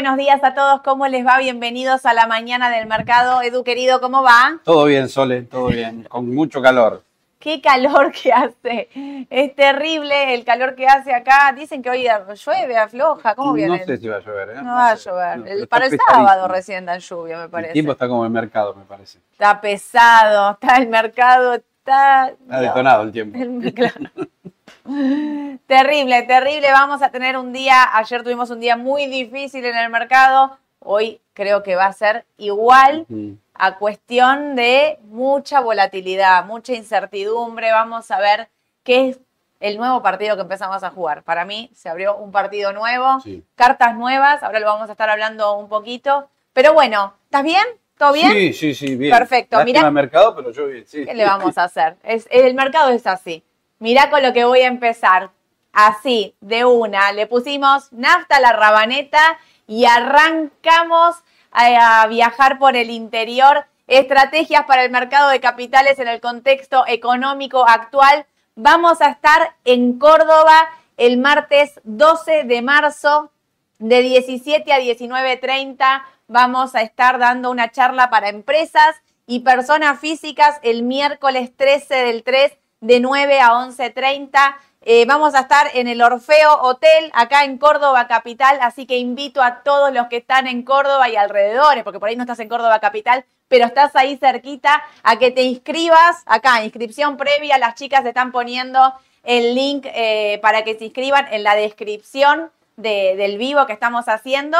buenos días a todos. ¿Cómo les va? Bienvenidos a la mañana del mercado. Edu, querido, ¿cómo va? Todo bien, Sole, todo bien. Con mucho calor. Qué calor que hace. Es terrible el calor que hace acá. Dicen que hoy llueve, afloja. ¿Cómo viene? No sé si va a llover, ¿eh? No, va a llover. para el sábado recién da lluvia, me parece. El tiempo está como el mercado, me parece. Está pesado, está el mercado, está... Está detonado el tiempo. Claro. terrible, terrible. Vamos a tener un día, ayer tuvimos un día muy difícil en el mercado, hoy creo que va a ser igual a cuestión de mucha volatilidad, mucha incertidumbre. Vamos a ver qué es el nuevo partido que empezamos a jugar. Para mí se abrió un partido nuevo, cartas nuevas, ahora lo vamos a estar hablando un poquito. Pero bueno, ¿estás bien? ¿Todo bien? Sí, sí, sí, bien. Perfecto. Mira el mercado, pero yo bien, sí. ¿Qué le vamos a hacer? Es, el mercado es así. Mirá con lo que voy a empezar. Así, de una. Le pusimos nafta a la rabaneta y arrancamos a, viajar por el interior. Estrategias para el mercado de capitales en el contexto económico actual. Vamos a estar en Córdoba el martes 12 de marzo de 17 a 19.30. Vamos a estar dando una charla para empresas y personas físicas el miércoles 13 del 3 de 9 a 11.30. Eh, vamos a estar en el Orfeo Hotel, acá en Córdoba Capital, así que invito a todos los que están en Córdoba y alrededores, porque por ahí no estás en Córdoba Capital, pero estás ahí cerquita, a que te inscribas acá, inscripción previa, las chicas están poniendo el link eh, para que se inscriban en la descripción del vivo que estamos haciendo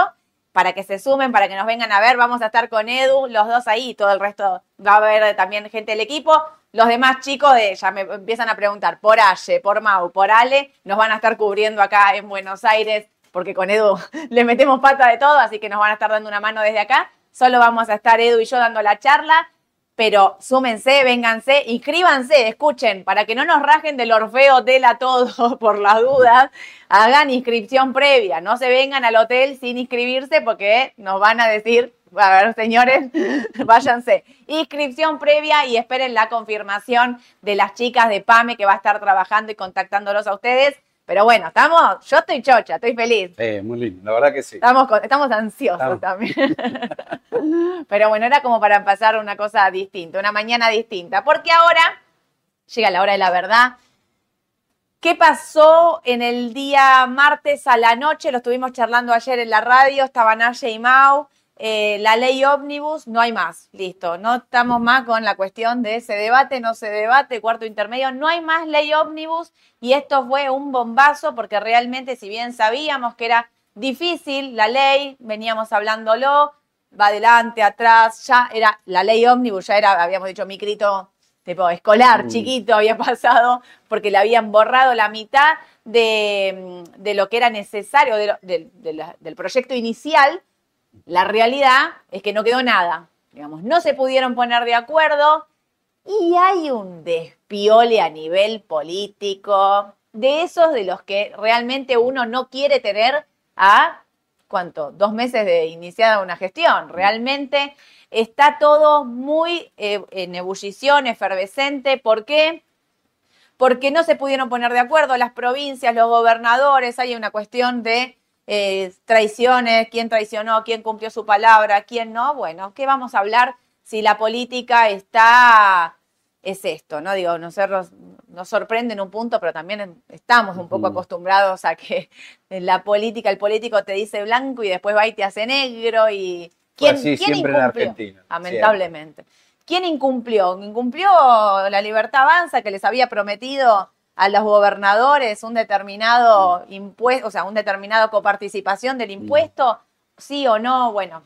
para que se sumen, para que nos vengan a ver. Vamos a estar con Edu, los dos ahí, todo el resto va a haber también gente del equipo. Los demás chicos de, ya me empiezan a preguntar por Aye, por Mau, por Ale, nos van a estar cubriendo acá en Buenos Aires, porque con Edu le metemos pata de todo, así que nos van a estar dando una mano desde acá. Solo vamos a estar Edu y yo dando la charla pero súmense, vénganse, inscríbanse, escuchen, para que no nos rajen del Orfeo Hotel a todos por las dudas, hagan inscripción previa, no se vengan al hotel sin inscribirse porque nos van a decir, a ver, señores, váyanse. Inscripción previa y esperen la confirmación de las chicas de PAME que va a estar trabajando y contactándolos a ustedes. Pero bueno, estamos, yo estoy chocha, estoy feliz. Sí, muy lindo, la verdad que sí. Estamos, estamos ansiosos también. Pero bueno, era como para pasar una cosa distinta, una mañana distinta. Porque ahora llega la hora de la verdad. ¿Qué pasó en el día martes a la noche? Lo estuvimos charlando ayer en la radio, estaban Naye y Mau. Eh, la ley ómnibus, no hay más, listo. No estamos más con la cuestión de ese debate, no se debate, cuarto intermedio, no hay más ley ómnibus y esto fue un bombazo porque realmente si bien sabíamos que era difícil la ley, veníamos hablándolo, va adelante, atrás, ya era la ley ómnibus, ya era, habíamos dicho, micrito tipo escolar, mm. chiquito, había pasado porque le habían borrado la mitad de, lo que era necesario del proyecto inicial la realidad es que no quedó nada. Digamos, no se pudieron poner de acuerdo y hay un despiole a nivel político de esos de los que realmente uno no quiere tener a, ¿cuánto? Dos meses de iniciada una gestión. Realmente está todo muy eh, en ebullición, efervescente. ¿Por qué? Porque no se pudieron poner de acuerdo las provincias, los gobernadores, hay una cuestión de eh, traiciones, quién traicionó, quién cumplió su palabra, quién no. Bueno, ¿qué vamos a hablar si la política está, es esto, ¿no? Digo, nosotros nos sorprende en un punto, pero también estamos un poco acostumbrados a que la política, el político te dice blanco y después va y te hace negro y... ¿Quién, ¿quién siempre en Argentina. Lamentablemente. ¿Quién incumplió? ¿Incumplió la libertad avanza que les había prometido a los gobernadores un determinado mm. impuesto, o sea, un determinado coparticipación del mm. impuesto, sí o no, bueno,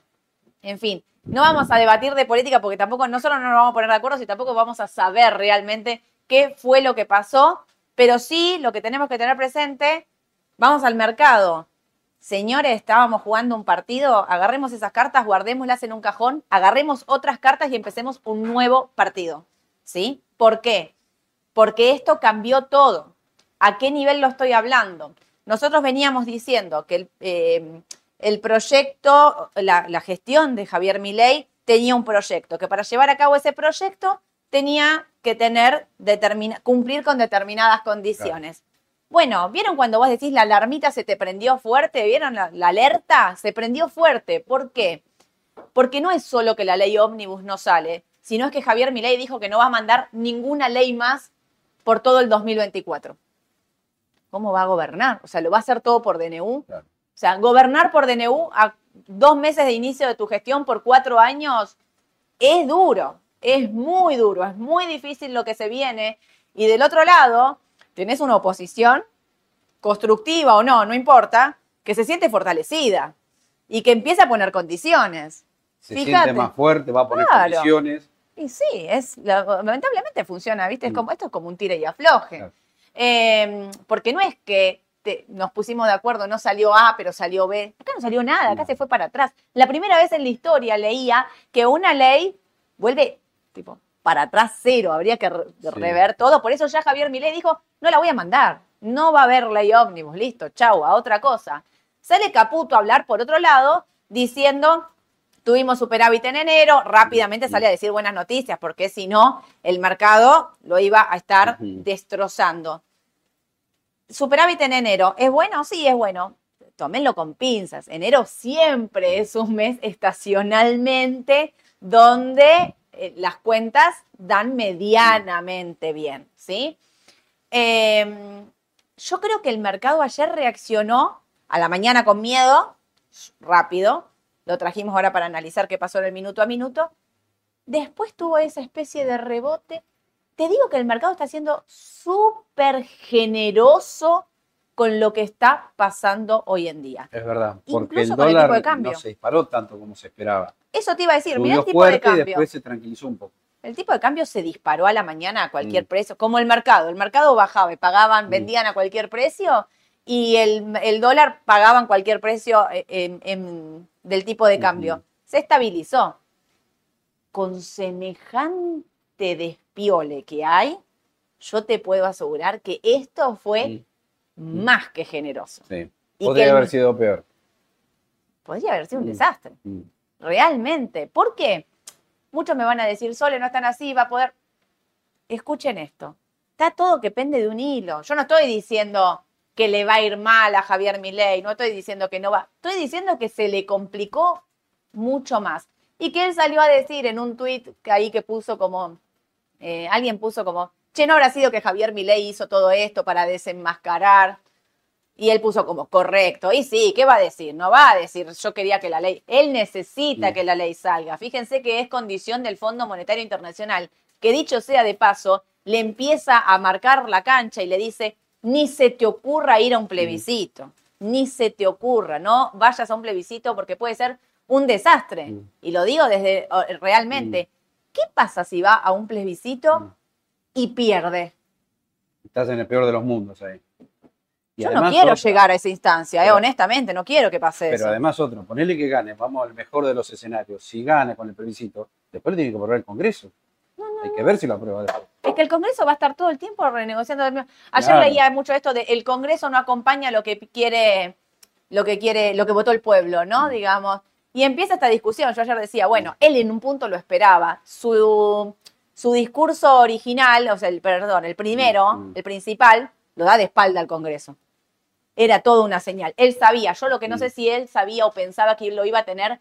en fin, no vamos a debatir de política porque tampoco, no solo no nos vamos a poner de acuerdo, sino tampoco vamos a saber realmente qué fue lo que pasó, pero sí lo que tenemos que tener presente, vamos al mercado. Señores, estábamos jugando un partido, agarremos esas cartas, guardémoslas en un cajón, agarremos otras cartas y empecemos un nuevo partido. ¿Sí? ¿Por qué? Porque esto cambió todo. ¿A qué nivel lo estoy hablando? Nosotros veníamos diciendo que el, eh, proyecto, la, gestión de Javier Milei tenía un proyecto, que para llevar a cabo ese proyecto tenía que tener cumplir con determinadas condiciones. Bueno, ¿vieron cuando vos decís la alarmita se te prendió fuerte? ¿Vieron la, la alerta? Se prendió fuerte. ¿Por qué? Porque no es solo que la ley ómnibus no sale, sino es que Javier Milei dijo que no va a mandar ninguna ley más por todo el 2024. ¿Cómo va a gobernar? O sea, ¿lo va a hacer todo por DNU? Claro. O sea, gobernar por DNU a dos meses de inicio de tu gestión por cuatro años es duro, es muy duro, es muy difícil lo que se viene. Y del otro lado, tenés una oposición, constructiva o no, no importa, que se siente fortalecida y que empieza a poner condiciones. Se Fíjate. siente más fuerte, va a poner Claro. condiciones. Y sí, es, la- lamentablemente funciona, ¿viste? Es como, esto es como un tire y afloje. Claro. Eh, porque no es que te- nos pusimos de acuerdo, no salió A, pero salió B. Acá no salió nada, acá No. se fue para atrás. La primera vez en la historia leía que una ley vuelve tipo para atrás cero, habría que re- Sí. rever todo. Por eso ya Javier Milei dijo, no la voy a mandar, no va a haber ley ómnibus, listo, chau, a otra cosa. Sale Caputo a hablar por otro lado, diciendo, tuvimos superávit en enero, rápidamente sale a decir buenas noticias, porque si no, el mercado lo iba a estar destrozando. Superávit en enero, ¿es bueno? Sí, es bueno. Tómenlo con pinzas. Enero siempre es un mes estacionalmente donde eh, las cuentas dan medianamente bien, ¿sí? Eh, yo creo que el mercado ayer reaccionó a la mañana con miedo, rápido, lo trajimos ahora para analizar qué pasó en el minuto a minuto. Después tuvo esa especie de rebote. Te digo que el mercado está siendo súper generoso con lo que está pasando hoy en día. Es verdad. Porque Incluso el el dólar tipo de cambio. no se disparó tanto como se esperaba. Eso te iba a decir, mira el tipo de fuerte y cambio. después se tranquilizó un poco. El tipo de cambio se disparó a la mañana a cualquier Mm. precio, como el mercado. El mercado bajaba y pagaban, Mm. vendían a cualquier precio y el, el dólar pagaban cualquier precio eh, en- en- del tipo de cambio. Se estabilizó. Con semejante despiole que hay, yo te puedo asegurar que esto fue Mm. más que generoso. Sí. Y Podría que haber sido peor. Podría haber sido un Mm. desastre. Mm. Realmente. ¿Por qué? Muchos me van a decir, Sole, no están así, va a poder. Escuchen esto. Está todo que pende de un hilo. Yo no estoy diciendo que le va a ir mal a Javier Milei, no estoy diciendo que no va. Estoy diciendo que se le complicó mucho más. Y que él salió a decir en un tuit que ahí que puso como, eh, alguien puso como, che, no habrá sido que Javier Milei hizo todo esto para desenmascarar. Y él puso como correcto. Y sí, ¿qué va a decir? No va a decir yo quería que la ley. Él necesita que la ley salga. Fíjense que es condición del Fondo Monetario Internacional, que dicho sea de paso, le empieza a marcar la cancha y le dice, ni se te ocurra ir a un plebiscito, ni se te ocurra, no vayas a un plebiscito porque puede ser un desastre. Mm. Y lo digo desde realmente. ¿Qué pasa si va a un plebiscito y pierde? Estás en el peor de los mundos ahí. Y Yo no quiero otra- llegar a esa instancia, eh, Pero- honestamente, no quiero que pase Pero eso. además otro, ponele que gane, vamos al mejor de los escenarios. Si gana con el plebiscito, después le tiene que volver al Congreso. Hay que ver si lo aprueba después. Es que el Congreso va a estar todo el tiempo renegociando. Ayer Claro. leía mucho esto de el Congreso no acompaña lo que quiere, lo que quiere, lo que votó el pueblo, Mm. ¿no? Digamos. Y empieza esta discusión. Yo ayer decía, bueno, él en un punto lo esperaba. Su, su discurso original, o sea, el perdón, el primero, Mm. el principal, lo da de espalda al Congreso. Era toda una señal. Él sabía, yo lo que no Mm. sé si él sabía o pensaba que lo iba a tener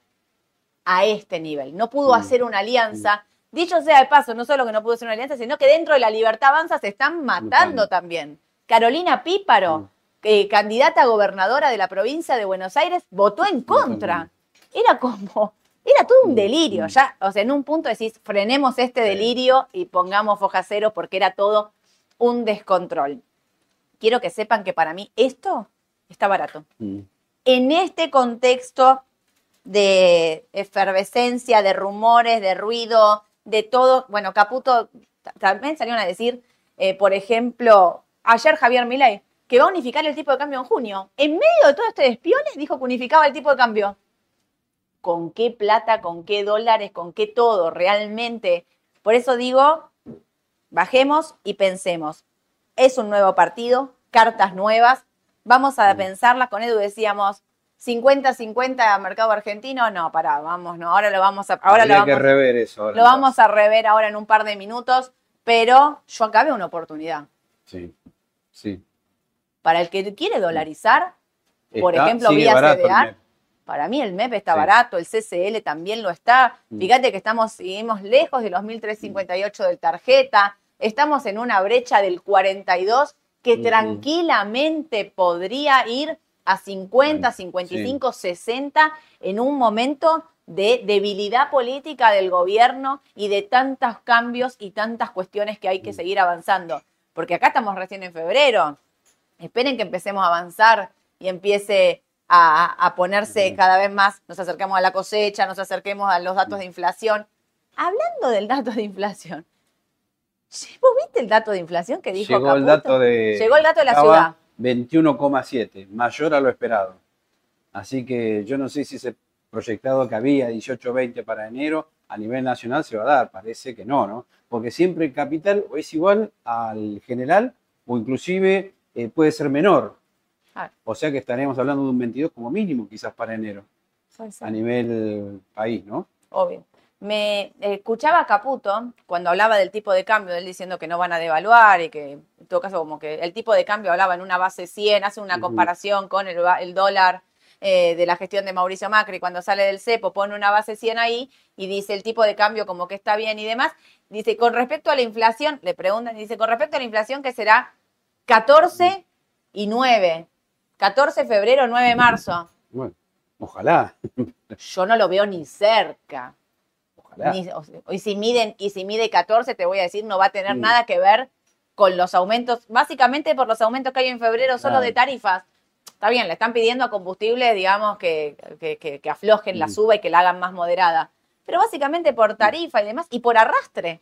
a este nivel. No pudo Mm. hacer una alianza. Dicho sea de paso, no solo que no pudo hacer una alianza, sino que dentro de la libertad avanza se están matando también. Carolina Píparo, eh, candidata a gobernadora de la provincia de Buenos Aires, votó en contra. Era como, era todo un delirio. Ya, o sea, en un punto decís, frenemos este delirio y pongamos foja cero porque era todo un descontrol. Quiero que sepan que para mí esto está barato Mm. en este contexto de efervescencia, de rumores, de ruido, de todo, bueno, Caputo también salieron a decir, eh, por ejemplo, ayer Javier Milei, que va a unificar el tipo de cambio en junio. En medio de todo este despiole, dijo que unificaba el tipo de cambio. ¿Con qué plata, con qué dólares, con qué todo? Realmente. Por eso digo, bajemos y pensemos. Es un nuevo partido, cartas nuevas, vamos a Mm. pensarlas. Con Edu decíamos 50-50 mercado argentino. No, pará, vamos, no, ahora lo vamos a, ahora lo Habría que vamos, rever eso. ahora lo vamos a rever ahora en un par de minutos, pero yo acá veo una oportunidad. Sí, sí. Para el que quiere dolarizar, por ejemplo, vía MEP. para mí el MEP está Sí. barato, el CCL también lo está. Mm. Fíjate que estamos, seguimos lejos de los 1.358 del tarjeta, estamos en una brecha del 42 que Mm, mm. tranquilamente podría ir a 50, Bueno, 55, 60 en un momento de debilidad política del gobierno y de tantos cambios y tantas cuestiones que hay que Mm. seguir avanzando. Porque acá estamos recién en febrero. Esperen que empecemos a avanzar y empiece a, a ponerse cada vez más, nos acercamos a la cosecha, nos acerquemos a los datos de inflación. Hablando del dato de inflación, ¿vos viste el dato de inflación que dijo Llegó el dato de. Llegó el dato de la ciudad. 21,7, mayor a lo esperado. Así que yo no sé si ese proyectado que había 18-20 para enero a nivel nacional se va a dar. Parece que no, ¿no? Porque siempre el capital es igual al general o inclusive eh, puede ser menor. Ah. O sea que estaremos hablando de un 22 como mínimo quizás para enero a nivel país, ¿no? Obvio. Me escuchaba a Caputo cuando hablaba del tipo de cambio, él diciendo que no van a devaluar y que en todo caso como que el tipo de cambio hablaba en una base 100, hace una comparación con el dólar eh, de la gestión de Mauricio Macri cuando sale del cepo, pone una base 100 ahí y dice el tipo de cambio como que está bien y demás. Dice, con respecto a la inflación, le preguntan, dice, con respecto a la inflación que será 14 y 9, 14 de febrero, 9 de marzo. Bueno, ojalá, Yo no lo veo ni cerca. Ojalá. Ni- o sea, y si miden, y si mide 14, te voy a decir, no va a tener Mm. nada que ver con los aumentos, básicamente por los aumentos que hay en febrero solo Claro. de tarifas. Está bien, le están pidiendo a combustibles, digamos, que, que- que- que aflojen la suba y que la hagan más moderada. Pero básicamente por tarifa y demás, y por arrastre.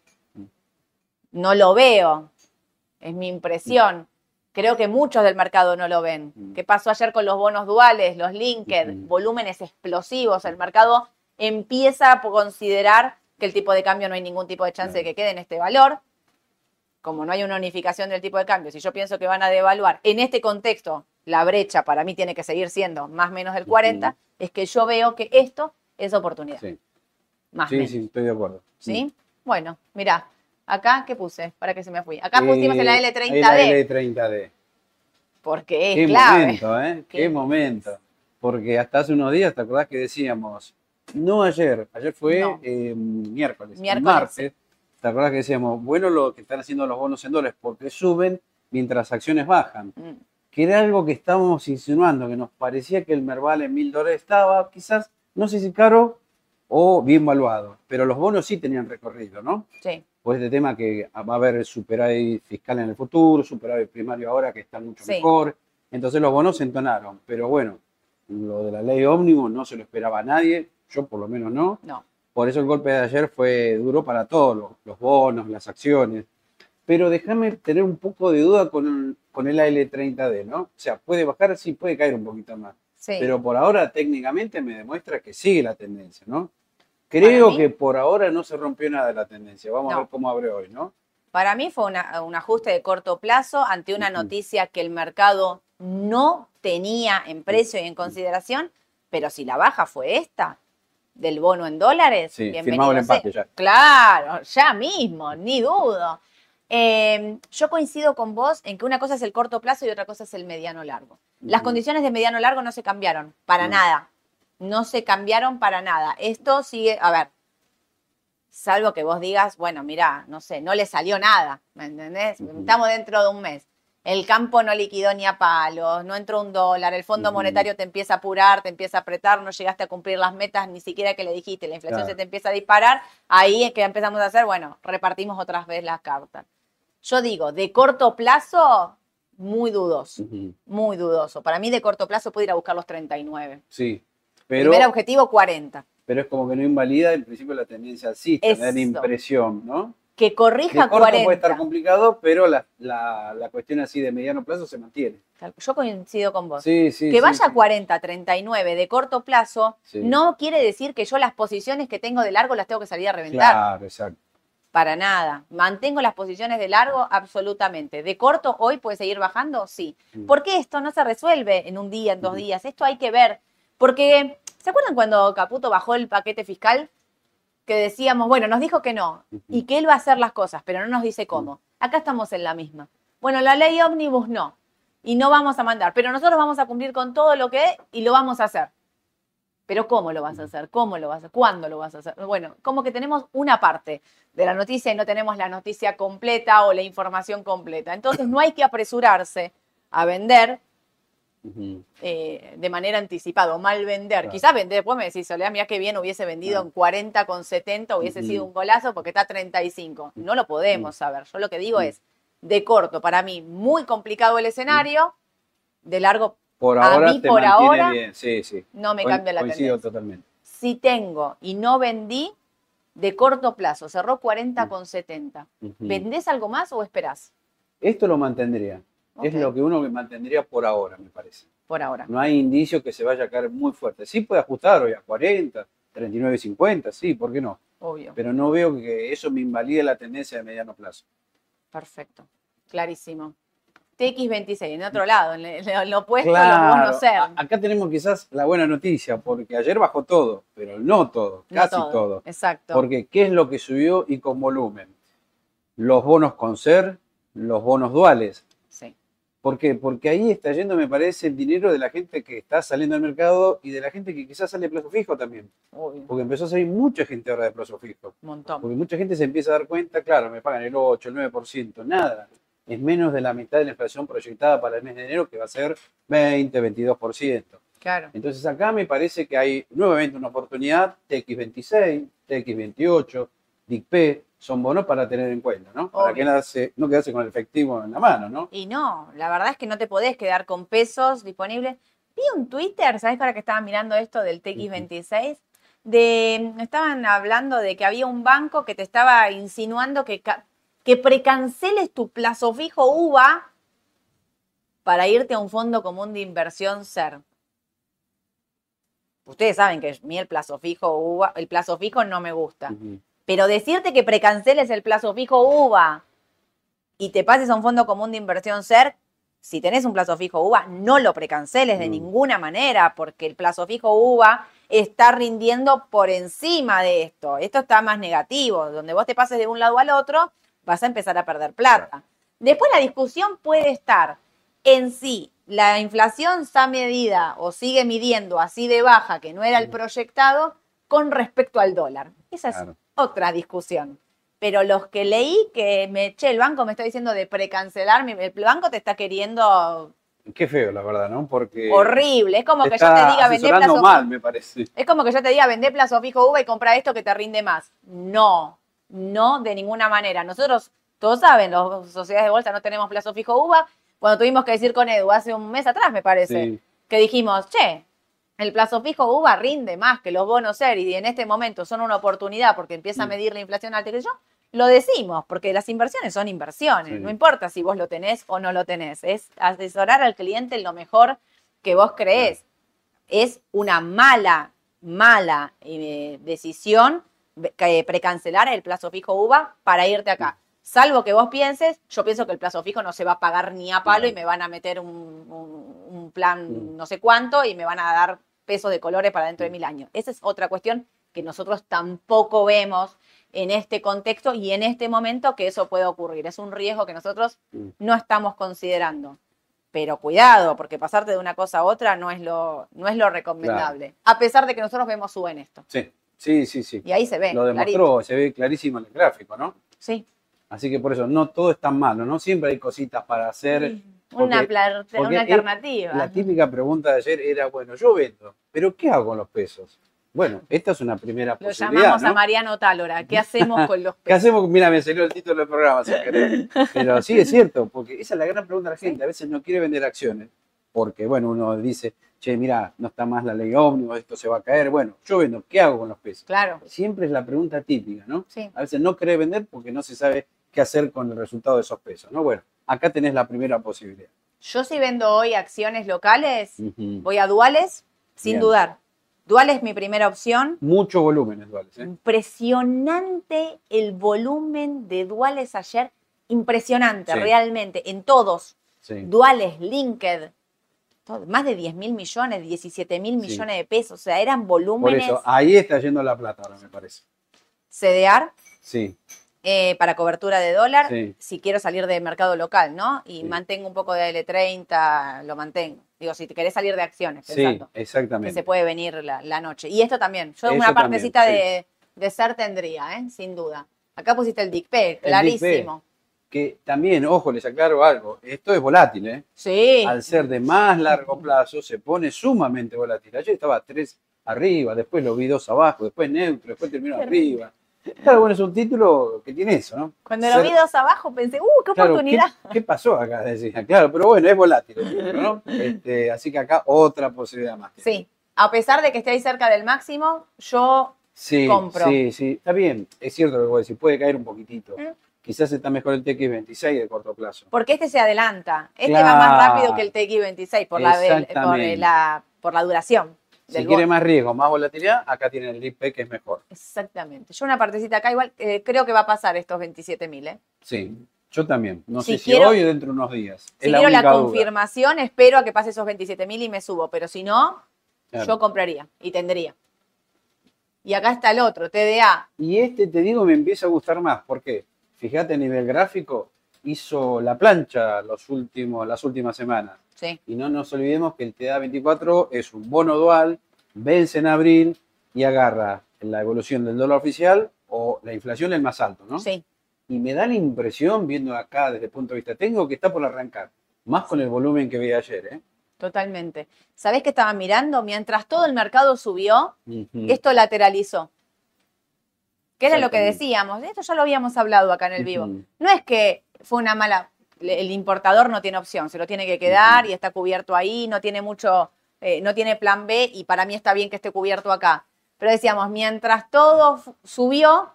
No lo veo. Es mi impresión. Creo que muchos del mercado no lo ven. ¿Qué pasó ayer con los bonos duales, los linked, volúmenes explosivos? El mercado empieza a considerar que el tipo de cambio no hay ningún tipo de chance de que quede en este valor. Como no hay una unificación del tipo de cambio, si yo pienso que van a devaluar en este contexto, la brecha para mí tiene que seguir siendo más o menos del 40, Ujú. es que yo veo que esto es oportunidad. Sí, Más sí, menos. sí, estoy de acuerdo. ¿Sí? Bueno, mirá, acá, ¿qué puse? Para que se me fui. Acá pusimos en la Eh, L30D, La L30D. porque es Qué clave. momento, ¿eh? Qué, Qué- momento. Porque hasta hace unos días, ¿te acordás que decíamos? No ayer, ayer fue No. eh, miércoles, martes. ¿Te acordás que decíamos, bueno, lo que están haciendo los bonos en dólares porque suben mientras las acciones bajan? Mm, Que era algo que estábamos insinuando, que nos parecía que el Merval en mil dólares estaba quizás, no sé si caro o bien valuado, pero los bonos sí tenían recorrido, ¿no? Sí, Pues este tema que va a haber superávit fiscal en el futuro, superávit primario ahora que está mucho Sí. mejor. Entonces los bonos se entonaron. Pero bueno, lo de la ley ómnibus no se lo esperaba a nadie, yo por lo menos no. no. Por eso el golpe de ayer fue duro para todos, los, los bonos, las acciones. Pero déjame tener un poco de duda con, con el AL30D, ¿no? O sea, puede bajar, sí, puede caer un poquito más. Sí. Pero por ahora técnicamente me demuestra que sigue la tendencia, ¿no? Creo que por ahora no se rompió nada de la tendencia. Vamos a ver cómo abre hoy, ¿no? Para mí fue una- un ajuste de corto plazo ante una noticia que el mercado no tenía en precio y en consideración, pero si la baja fue esta, del bono en dólares, Sí, firmado el empate ya. Claro, ya mismo, ni dudo. Eh, yo coincido con vos en que una cosa es el corto plazo y otra cosa es el mediano largo. Las condiciones de mediano largo no se cambiaron, para nada. No se cambiaron para nada. Esto sigue, a ver, salvo que vos digas, bueno, mira, no sé, no le salió nada, ¿me entendés? Estamos dentro de un mes. El campo no liquidó ni a palos, no entró un dólar, el Fondo. Monetario te empieza a apurar, te empieza a apretar, no llegaste a cumplir las metas ni siquiera que le dijiste, la inflación Claro. se te empieza a disparar, ahí es que empezamos a hacer, bueno, repartimos otras veces las cartas. Yo digo, de corto plazo, muy dudoso, muy dudoso. Para mí de corto plazo puedo ir a buscar los 39. Sí, pero, Primer objetivo, 40. pero es como que no invalida en principio la tendencia me da la impresión, ¿no? Que De corrija corto puede 40. estar complicado, pero la, la, la cuestión así de mediano plazo se mantiene. Yo coincido con vos. Sí, sí. que sí, vaya a sí. 40, 39 de corto plazo, no quiere decir que yo las posiciones que tengo de largo las tengo que salir a reventar. Claro, exacto. Para nada. Mantengo las posiciones de largo absolutamente. De corto, hoy puede seguir bajando, sí. Mm. Porque esto no se resuelve en un día, en dos días. Esto hay que ver. Porque, ¿se acuerdan cuando Caputo bajó el paquete fiscal? Que decíamos, bueno, nos dijo que no y que él va a hacer las cosas, pero no nos dice cómo. Acá estamos en la misma. Bueno, la ley ómnibus no. y no vamos a mandar, pero nosotros vamos a cumplir con todo lo que es y lo vamos a hacer. Pero ¿cómo lo vas a hacer? ¿Cómo lo vas a hacer? ¿Cuándo lo vas a hacer? Bueno, como que tenemos una parte de la noticia y no tenemos la noticia completa o la información completa. Entonces no hay que apresurarse a vender Eh, de manera anticipada o mal vender. Claro. Quizás vender, después me decís, Soledad, mira qué bien hubiese vendido en 40 con 70, hubiese sido un golazo porque está a 35. No lo podemos saber. Yo lo que digo es, de corto, para mí, muy complicado el escenario, de largo, Por A ahora mí, te por ahora, bien. Sí, sí. no me cambia la tendencia. totalmente. Si tengo y no vendí, de corto plazo, cerró 40 Mm. con 70. Ujú. ¿Vendés algo más o esperás? Esto lo mantendría. Es lo que uno mantendría por ahora, me parece. Por ahora. No hay indicio que se vaya a caer muy fuerte. Sí puede ajustar hoy a 40, 39.50, sí, ¿por qué no? Obvio. Pero no veo que eso me invalide la tendencia de mediano plazo. Perfecto. Clarísimo. TX26, en otro lado, en lo opuesto a los bonos ser. a- acá tenemos quizás la buena noticia, porque ayer bajó todo, pero no todo, No casi todo. Exacto. Porque ¿qué es lo que subió y con volumen? Los bonos con ser, los bonos duales. ¿Por qué? Porque ahí está yendo, me parece, el dinero de la gente que está saliendo al mercado y de la gente que quizás sale a plazo fijo también. Obvio. Porque empezó a salir mucha gente ahora de plazo fijo. Un montón. Porque mucha gente se empieza a dar cuenta, claro, me pagan el 8, el 9%, nada. Es menos de la mitad de la inflación proyectada para el mes de enero, que va a ser 20, 22%. Claro. Entonces acá me parece que hay nuevamente una oportunidad, TX26, TX28, DICP, son bonos para tener en cuenta, ¿no? Para que no quedarse con el efectivo en la mano, ¿no? Y no, la verdad es que no te podés quedar con pesos disponibles. Vi un Twitter, ¿sabes ahora que estaba mirando esto del TX26? De, estaban hablando de que había un banco que te estaba insinuando que, que precanceles tu plazo fijo UVA para irte a un fondo común de inversión SER. Ustedes saben que a mí el plazo fijo UVA, el plazo fijo no me gusta. Pero decirte que precanceles el plazo fijo UVA y te pases a un fondo común de inversión SER, si tenés un plazo fijo UVA, no lo precanceles de Mm. ninguna manera, porque el plazo fijo UVA está rindiendo por encima de esto. Esto está más negativo. Donde vos te pases de un lado al otro, vas a empezar a perder plata. Después la discusión puede estar en si la inflación está medida o sigue midiendo así de baja, que no era el Mm. proyectado, con respecto al dólar. Esa es Claro. Otra discusión. Pero los que leí que me, che, el banco me está diciendo de precancelar, mi- el banco te está queriendo Qué feo, la verdad, ¿no? Porque horrible. Es como que yo te diga vender plazo mal, me parece. es como que yo te diga vender plazo fijo UVA y compra esto que te rinde más. No, no de ninguna manera. Nosotros, todos saben, las sociedades de bolsa no tenemos plazo fijo UVA. Cuando tuvimos que decir con Edu hace un mes atrás, me parece, Sí. que dijimos, che, el plazo fijo UVA rinde más que los bonos SER y en este momento son una oportunidad porque empieza a Mm. medir la inflación alta que yo, lo decimos, porque las inversiones son inversiones, Sí. no importa si vos lo tenés o no lo tenés, es asesorar al cliente en lo mejor que vos creés. Es una mala, mala eh, decisión que precancelar el plazo fijo UVA para irte acá. Salvo que vos pienses, yo pienso que el plazo fijo no se va a pagar ni a palo y me van a meter un, un- un plan Mm. no sé cuánto y me van a dar pesos de colores para dentro de mil años. Esa es otra cuestión que nosotros tampoco vemos en este contexto y en este momento que eso puede ocurrir. Es un riesgo que nosotros Mm. no estamos considerando. Pero cuidado, porque pasarte de una cosa a otra no es lo, no es lo recomendable. A pesar de que nosotros vemos sube en esto. Sí, sí, sí, sí. Y ahí se ve. Lo clarito. demostró, se ve clarísimo en el gráfico, ¿no? Sí. Así que por eso, no todo es tan malo, ¿no? Siempre hay cositas para hacer. Una, alternativa. La típica pregunta de ayer era, bueno, yo vendo, pero ¿qué hago con los pesos? Bueno, esta es una primera Lo posibilidad, llamamos a ¿no? Mariano Tálora. ¿Qué hacemos con los ¿Qué pesos? hacemos? Mira, me salió el título del programa, sin querer. Pero sí es cierto, porque esa es la gran pregunta de la gente. A veces no quiere vender acciones, porque, bueno, uno dice, che, mira, no está más la ley ómnibus, esto se va a caer. Bueno, yo vendo, ¿qué hago con los pesos? Claro, Siempre es la pregunta típica, ¿no? sí. A veces no quiere vender porque no se sabe qué hacer con el resultado de esos pesos, ¿no? Bueno, acá tenés la primera posibilidad. Yo si vendo hoy acciones locales, voy a duales, sin Bien. dudar. Duales es mi primera opción. Mucho volumen, duales, ¿eh? Impresionante el volumen de duales ayer. Impresionante, Sí. realmente, en todos. Sí. Duales, Linked, todo, más de 10 mil millones, 17 mil Sí. millones de pesos. O sea, eran Por volúmenes eso, ahí está yendo la plata ahora, me parece. CDR. Sí. Eh, para cobertura de dólar, Sí. si quiero salir de mercado local, ¿no? Y Sí. mantengo un poco de L30, lo mantengo. Digo, si te querés salir de acciones, Sí, pensando que exactamente. se puede venir la, la noche. Y esto también, yo Eso una partecita sí. de, de ser tendría, ¿eh? Sin duda. Acá pusiste el DICP, El clarísimo. Que también, ojo, les aclaro algo, esto es volátil, ¿eh? Sí, Al ser de más largo plazo, se pone sumamente volátil. Ayer estaba tres arriba, después lo vi dos abajo, después neutro, después terminó arriba. Claro, bueno, es un título que tiene eso, ¿no? cuando lo Ser- vi dos abajo pensé, ¡uh, qué Claro, oportunidad! ¿qué, qué pasó acá? Decía, claro, pero bueno, es volátil, título, ¿no? Este, así que acá otra posibilidad más. Sí, a pesar de que esté ahí cerca del máximo, yo Sí, compro. sí, sí, está bien, es cierto lo que vos decís, puede caer un poquitito. Mm. Quizás está mejor el TX26 de corto plazo. Porque este se adelanta. Este va más rápido que el TX26 por la, por la, por la duración. Si quiere más riesgo, más volatilidad, acá tiene el DIP que es mejor. Exactamente. Yo una partecita acá igual eh, creo que va a pasar estos 27 mil. ¿eh? Sí, yo también. No Si sé si hoy o dentro de unos días. Si es la quiero la duda. confirmación, espero a que pase esos 27 mil y me subo. Pero si no, Claro. yo compraría y tendría. Y acá está el otro, TDA. Y este, te digo, me empieza a gustar más. ¿Por qué? Fíjate a nivel gráfico, hizo la plancha los últimos, las últimas semanas. Sí, Y no nos olvidemos que el TDA24 es un bono dual, vence en abril y agarra la evolución del dólar oficial o la inflación el más alto, ¿no? sí. Y me da la impresión, viendo acá desde el punto de vista técnico, que está por arrancar. Más con el volumen que vi ayer, ¿eh? Totalmente. ¿Sabés qué estaba mirando? Mientras todo el mercado subió, esto lateralizó. ¿Qué era lo que decíamos? Esto ya lo habíamos hablado acá en el vivo. No es que fue una mala. El importador no tiene opción, se lo tiene que quedar y está cubierto ahí, no tiene mucho, eh, no tiene plan B y para mí está bien que esté cubierto acá. Pero decíamos, mientras todo subió,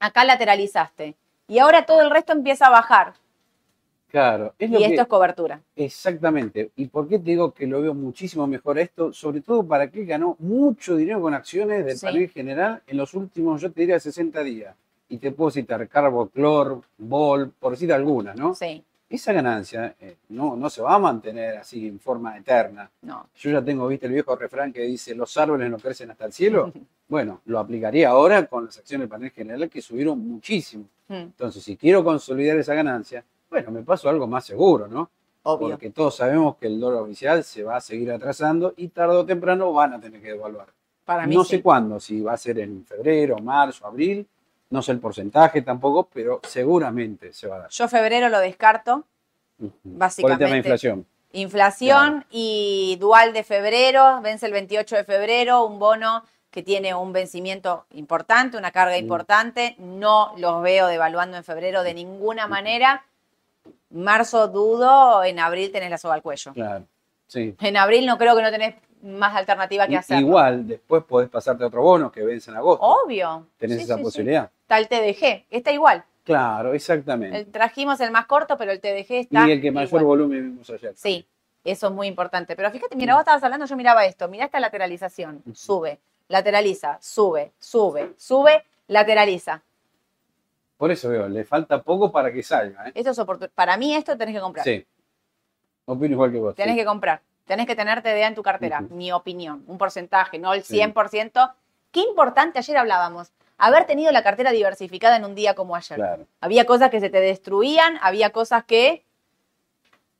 acá lateralizaste. Y ahora todo el resto empieza a bajar. Claro, es lo Y que- esto es cobertura. Exactamente. ¿Y por qué te digo que lo veo muchísimo mejor esto? Sobre todo para que ganó mucho dinero con acciones del Sí. panel general en los últimos, yo te diría, 60 días. Y te puedo citar Carbo, Clor, Bol, por decir algunas, ¿no? Sí, Esa ganancia eh, no, no se va a mantener así en forma eterna. no. Yo ya tengo, viste, el viejo refrán que dice, los árboles no crecen hasta el cielo. Bueno, lo aplicaría ahora con las acciones del panel general que subieron muchísimo. Mm, Entonces, si quiero consolidar esa ganancia, bueno, me paso a algo más seguro, ¿no? Obvio. Porque todos sabemos que el dólar oficial se va a seguir atrasando y tarde o temprano van a tener que devaluar. Para mí No sí. sé cuándo, si va a ser en febrero, marzo, abril, no sé el porcentaje tampoco, pero seguramente se va a dar. Yo febrero lo descarto. Ujú. Por el tema Básicamente. de inflación. Inflación y dual de febrero, vence el 28 de febrero, un bono que tiene un vencimiento importante, una carga Mm. importante. No los veo devaluando en febrero de ninguna manera. Marzo dudo, en abril tenés la soga al cuello. Claro, sí. En abril no creo que no tenés más alternativa que hacer. Igual, después podés pasarte a otro bono que vence en agosto. Obvio. Tenés Sí, esa sí. posibilidad. Está el TDG, está igual. Claro, exactamente. El, trajimos el más corto, pero el TDG está y el que mayor igual. volumen vimos ayer. Sí, eso es muy importante. Pero fíjate, mira, vos estabas hablando, yo miraba esto, mira esta lateralización, sube, lateraliza, sube, sube, sube, lateraliza. Por eso veo, le falta poco para que salga. ¿eh? Esto es Para mí esto tenés que comprar. Sí. Opino igual que vos. Tenés sí. que comprar. Tenés que tener TDA en tu cartera. Mi opinión. Un porcentaje, no el Sí. 100%. Qué importante, ayer hablábamos, haber tenido la cartera diversificada en un día como ayer. Claro. Había cosas que se te destruían, había cosas que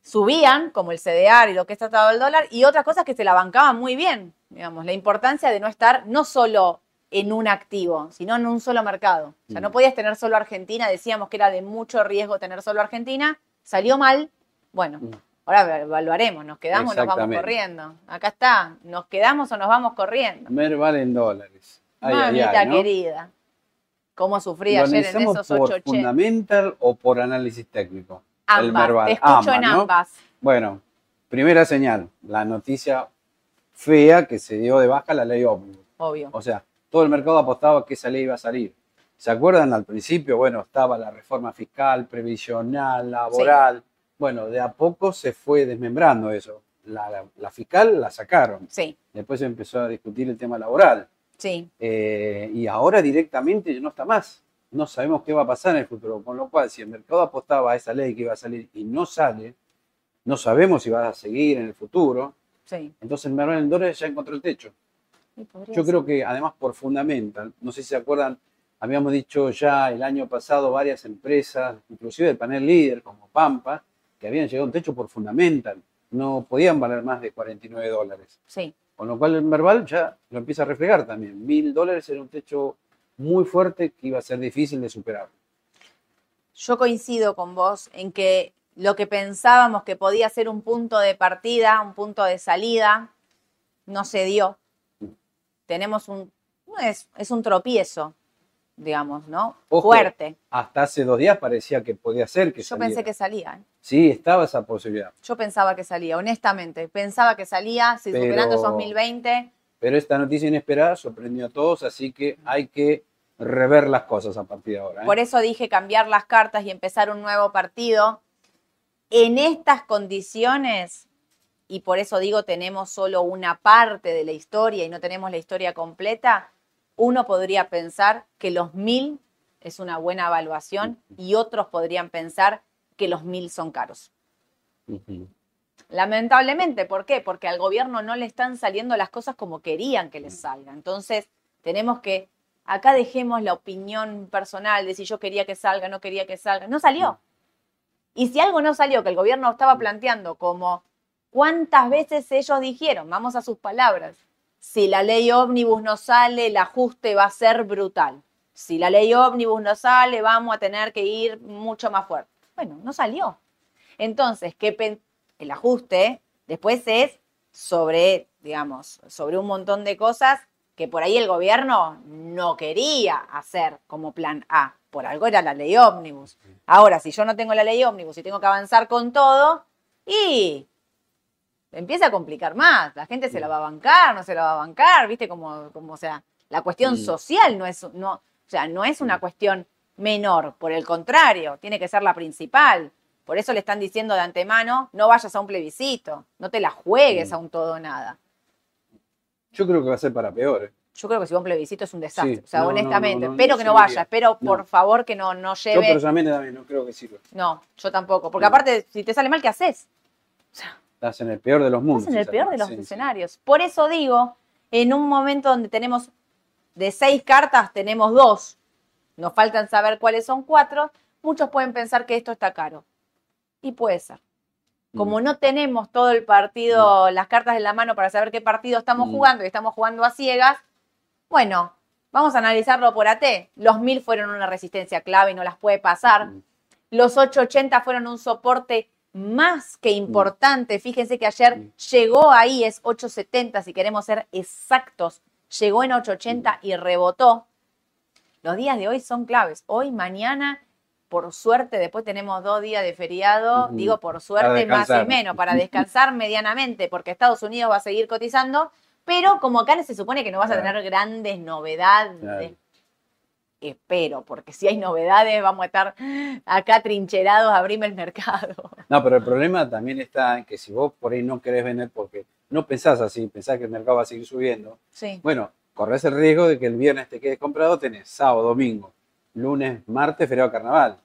subían, como el CDR y lo que está tratado el dólar, y otras cosas que se la bancaban muy bien. Digamos, la importancia de no estar no solo en un activo, sino en un solo mercado. O sea, no Mm. podías tener solo Argentina, decíamos que era de mucho riesgo tener solo Argentina, salió mal, bueno, Mm. ahora evaluaremos, nos quedamos o nos vamos corriendo. Acá está, nos quedamos o nos vamos corriendo. Merval en dólares. Ay, ay, Mamita ay, ¿no? querida, cómo sufrí ¿Lo ayer en esos por 880. fundamental o por análisis técnico? El Ambas, Merval. te escucho en Ambas, ¿no? ambas. Bueno, primera señal, la noticia fea que se dio de baja la ley ómnibus. Obvio. O sea, todo el mercado apostaba que esa ley iba a salir. ¿Se acuerdan al principio? Bueno, estaba la reforma fiscal, previsional, laboral. Bueno, de a poco se fue desmembrando eso. La, la- la fiscal la sacaron. Sí, Después se empezó a discutir el tema laboral. Sí. Eh, y ahora directamente no está más. No sabemos qué va a pasar en el futuro. Con lo cual, si el mercado apostaba a esa ley que iba a salir y no sale, no sabemos si va a seguir en el futuro. Sí. Entonces el mercado en dólares ya encontró el techo. Yo ser. creo que además por fundamental, no sé si se acuerdan, habíamos dicho ya el año pasado varias empresas, inclusive el panel líder como Pampa, que habían llegado a un techo por fundamental. No podían valer más de 49 dólares. Sí. Con lo cual el Merval ya lo empieza a reflejar también. Mil dólares era un techo muy fuerte que iba a ser difícil de superar. Yo coincido con vos en que lo que pensábamos que podía ser un punto de partida, un punto de salida, no se dio. Tenemos un, no es, es un tropiezo, digamos, ¿no? Ojo, Fuerte. Hasta hace dos días parecía que podía ser que Yo saliera. pensé que salía, ¿eh? Sí, estaba esa posibilidad. Yo pensaba que salía, honestamente. Pensaba que salía, si Pero- superando esos 1020. Pero esta noticia inesperada sorprendió a todos, así que hay que rever las cosas a partir de ahora. ¿eh? Por eso dije cambiar las cartas y empezar un nuevo partido. En estas condiciones, y por eso digo tenemos solo una parte de la historia y no tenemos la historia completa, uno podría pensar que los mil es una buena evaluación y otros podrían pensar que los mil son caros. Lamentablemente, ¿por qué? Porque al gobierno no le están saliendo las cosas como querían que les salgan. Entonces, tenemos que, acá dejemos la opinión personal de si yo quería que salga, no quería que salga. No salió. Y si algo no salió que el gobierno estaba planteando como, ¿cuántas veces ellos dijeron? Vamos a sus palabras. Si la ley ómnibus no sale, el ajuste va a ser brutal. Si la ley ómnibus no sale, vamos a tener que ir mucho más fuerte. Bueno, no salió. Entonces, ¿qué pen- el ajuste después es sobre, digamos, sobre un montón de cosas que por ahí el gobierno no quería hacer como plan A. Por algo era la ley ómnibus. Ahora, si yo no tengo la ley ómnibus y tengo que avanzar con todo, y empieza a complicar más. La gente se la va a bancar, no se la va a bancar, ¿viste? Como, como o sea, la cuestión social no es, no, o sea, no es una cuestión menor, por el contrario, tiene que ser la principal. Por eso le están diciendo de antemano, no vayas a un plebiscito, no te la juegues a un todo nada. Yo creo que va a ser para peor. ¿eh? Yo creo que si va a un plebiscito es un desastre. Sí, o sea, no, honestamente, no, no, espero que no vaya, espero por favor que no, no Yo lleve. personalmente también no creo que sirva. No, yo tampoco. Porque aparte, si te sale mal, ¿qué haces? O sea, Estás en el peor de los mundos. Estás en el peor de los sí. escenarios. Por eso digo, en un momento donde tenemos de seis cartas, tenemos dos. Nos faltan saber cuáles son cuatro. Muchos pueden pensar que esto está caro. Y puede ser. Como no tenemos todo el partido, las cartas en la mano para saber qué partido estamos Mm. jugando y estamos jugando a ciegas, bueno, vamos a analizarlo por AT. Los 1000 fueron una resistencia clave y no las puede pasar. Mm. Los 880 fueron un soporte más que importante. Fíjense que ayer Mm. llegó ahí, es 870, si queremos ser exactos. Llegó en 880 y rebotó. Los días de hoy son claves. Hoy, mañana, por suerte, después tenemos dos días de feriado. Digo por suerte, más y menos, para descansar medianamente, porque Estados Unidos va a seguir cotizando. Pero como acá se supone que no vas a tener grandes novedades. Claro. Espero, porque si hay novedades vamos a estar acá trincherados, abrime el mercado. No, pero el problema también está en que si vos por ahí no querés vender porque no pensás así, pensás que el mercado va a seguir subiendo, Sí. bueno, corres el riesgo de que el viernes te quedes comprado, tenés sábado, domingo, lunes, martes, feriado carnaval.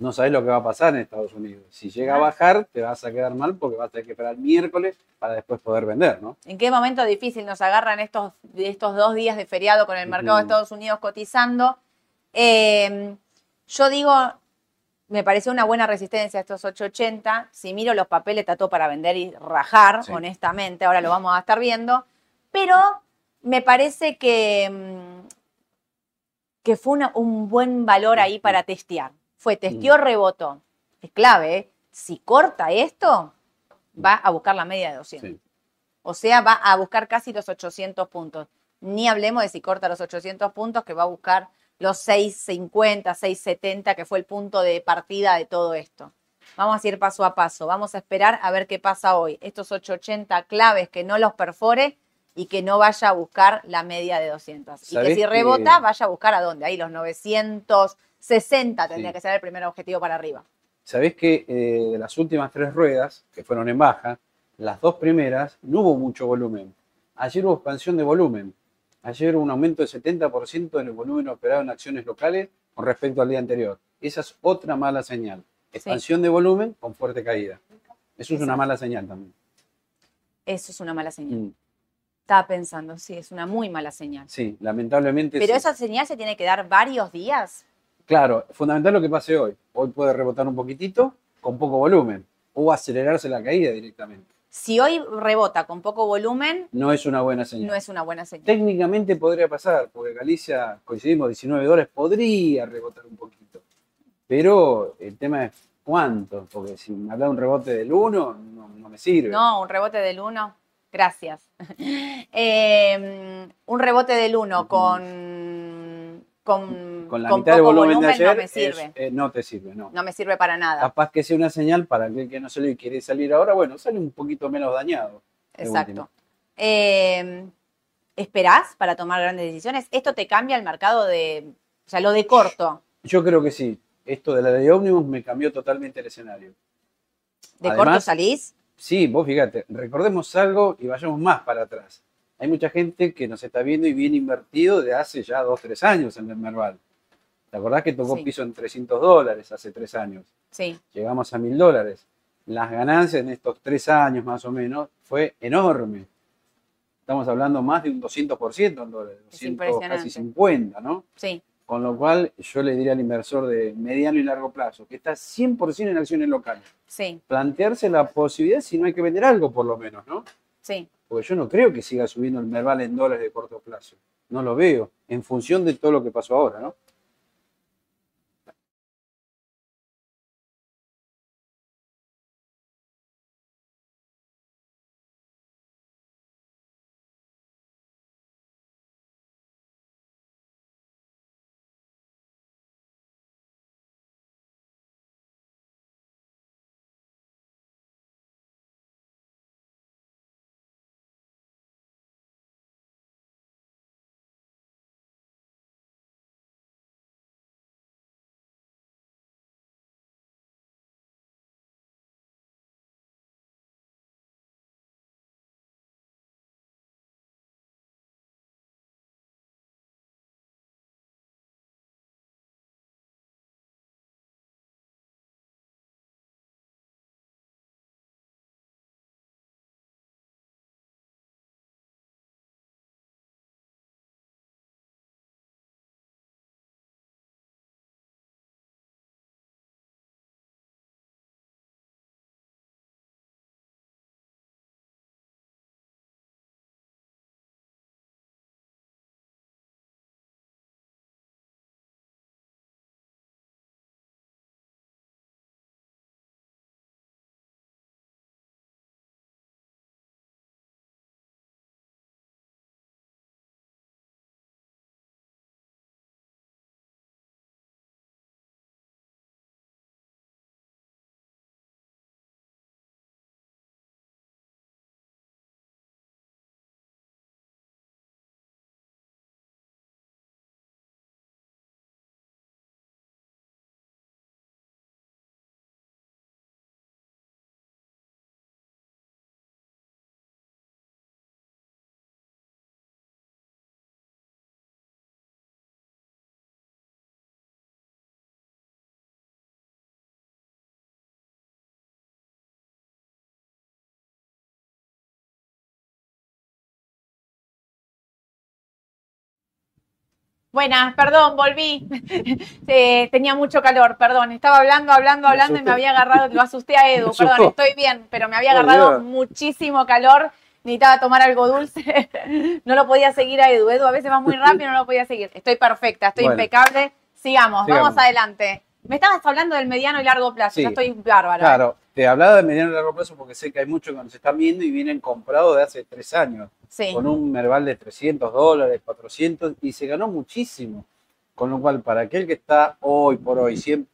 No sabés lo que va a pasar en Estados Unidos. Si llega a bajar, te vas a quedar mal porque vas a tener que esperar el miércoles para después poder vender, ¿no? ¿En qué momento difícil nos agarran estos, estos dos días de feriado con el mercado de. Estados Unidos cotizando? Eh, yo digo, me pareció una buena resistencia estos 880. Si miro los papeles, está todo para vender y rajar, Sí. honestamente. Ahora lo vamos a estar viendo. Pero me parece que, mm, que fue una- un buen valor ahí para testear. Fue testeó, rebotó. Es clave, ¿eh? Si corta esto, va a buscar la media de 200. Sí. O sea, va a buscar casi los 800 puntos. Ni hablemos de si corta los 800 puntos, que va a buscar los 650, 670, que fue el punto de partida de todo esto. Vamos a ir paso a paso. Vamos a esperar a ver qué pasa hoy. Estos 880 claves que no los perfore y que no vaya a buscar la media de 200. Y que ¿Sabés si que- rebota, vaya a buscar a dónde. Ahí los 960 tendría Sí. que ser el primer objetivo para arriba. Sabés que eh, de las últimas tres ruedas, que fueron en baja, las dos primeras no hubo mucho volumen. Ayer hubo expansión de volumen. Ayer hubo un aumento del 70% en el volumen operado en acciones locales con respecto al día anterior. Esa es otra mala señal. Expansión de volumen con fuerte caída. Eso es una mala señal también. Eso es una mala señal. Mm. Estaba pensando, sí, es una muy mala señal. Sí, lamentablemente Pero sí. esa señal se tiene que dar varios días. Claro, fundamental lo que pase hoy. Hoy puede rebotar un poquitito con poco volumen o acelerarse la caída directamente. Si hoy rebota con poco volumen, No es una buena señal. no es una buena señal. Técnicamente podría pasar, porque Galicia, coincidimos, 19 dólares, podría rebotar un poquito. Pero el tema es cuánto, porque si me habla de un rebote del 1, no, no me sirve. No, un rebote del 1, gracias. Eh, un rebote del 1 con, con, Con la con mitad de poco volumen, de ayer, no me es- sirve. eh, no te sirve, no. No me sirve para nada. Capaz que sea una señal para aquel que no salió y quiere salir ahora, bueno, sale un poquito menos dañado. Exacto. Eh, ¿Esperás para tomar grandes decisiones? ¿Esto te cambia el mercado de, o sea, lo de corto? Yo creo que sí. Esto de la ley ómnibus me cambió totalmente el escenario. ¿De Además- corto salís? Sí, vos fíjate, recordemos algo y vayamos más para atrás. Hay mucha gente que nos está viendo y viene invertido de hace ya dos, tres años en el Merval. ¿Te acordás que tocó Sí. piso en 300 dólares hace tres años? Sí, Llegamos a mil dólares. Las ganancias en estos tres años más o menos fue enorme. Estamos hablando más de un 200% en dólares, Es 200, impresionante. casi 50, ¿no? sí, Con lo cual yo le diría al inversor de mediano y largo plazo, que está 100% en acciones locales, sí, plantearse la posibilidad si no hay que vender algo por lo menos, ¿no? sí. Porque yo no creo que siga subiendo el Merval en dólares de corto plazo. No lo veo, en función de todo lo que pasó ahora, ¿no? Buenas, perdón, volví. Eh, tenía mucho calor, perdón. Estaba hablando, hablando, Me hablando y me había agarrado, lo asusté a Edu, perdón, estoy bien, pero me había agarrado muchísimo calor. Necesitaba tomar algo dulce. No lo podía seguir a Edu. Edu a veces va muy rápido, no lo podía seguir. Estoy perfecta, estoy Bueno. impecable. Sigamos, Sigamos. vamos adelante. Me estabas hablando del mediano y largo plazo. Sí. Yo estoy bárbara. Claro, te hablaba de mediano y largo plazo porque sé que hay muchos que nos están viendo y vienen comprados de hace tres años, Sí, con un Merval de 300 dólares, 400, y se ganó muchísimo. Con lo cual, para aquel que está hoy por hoy 100%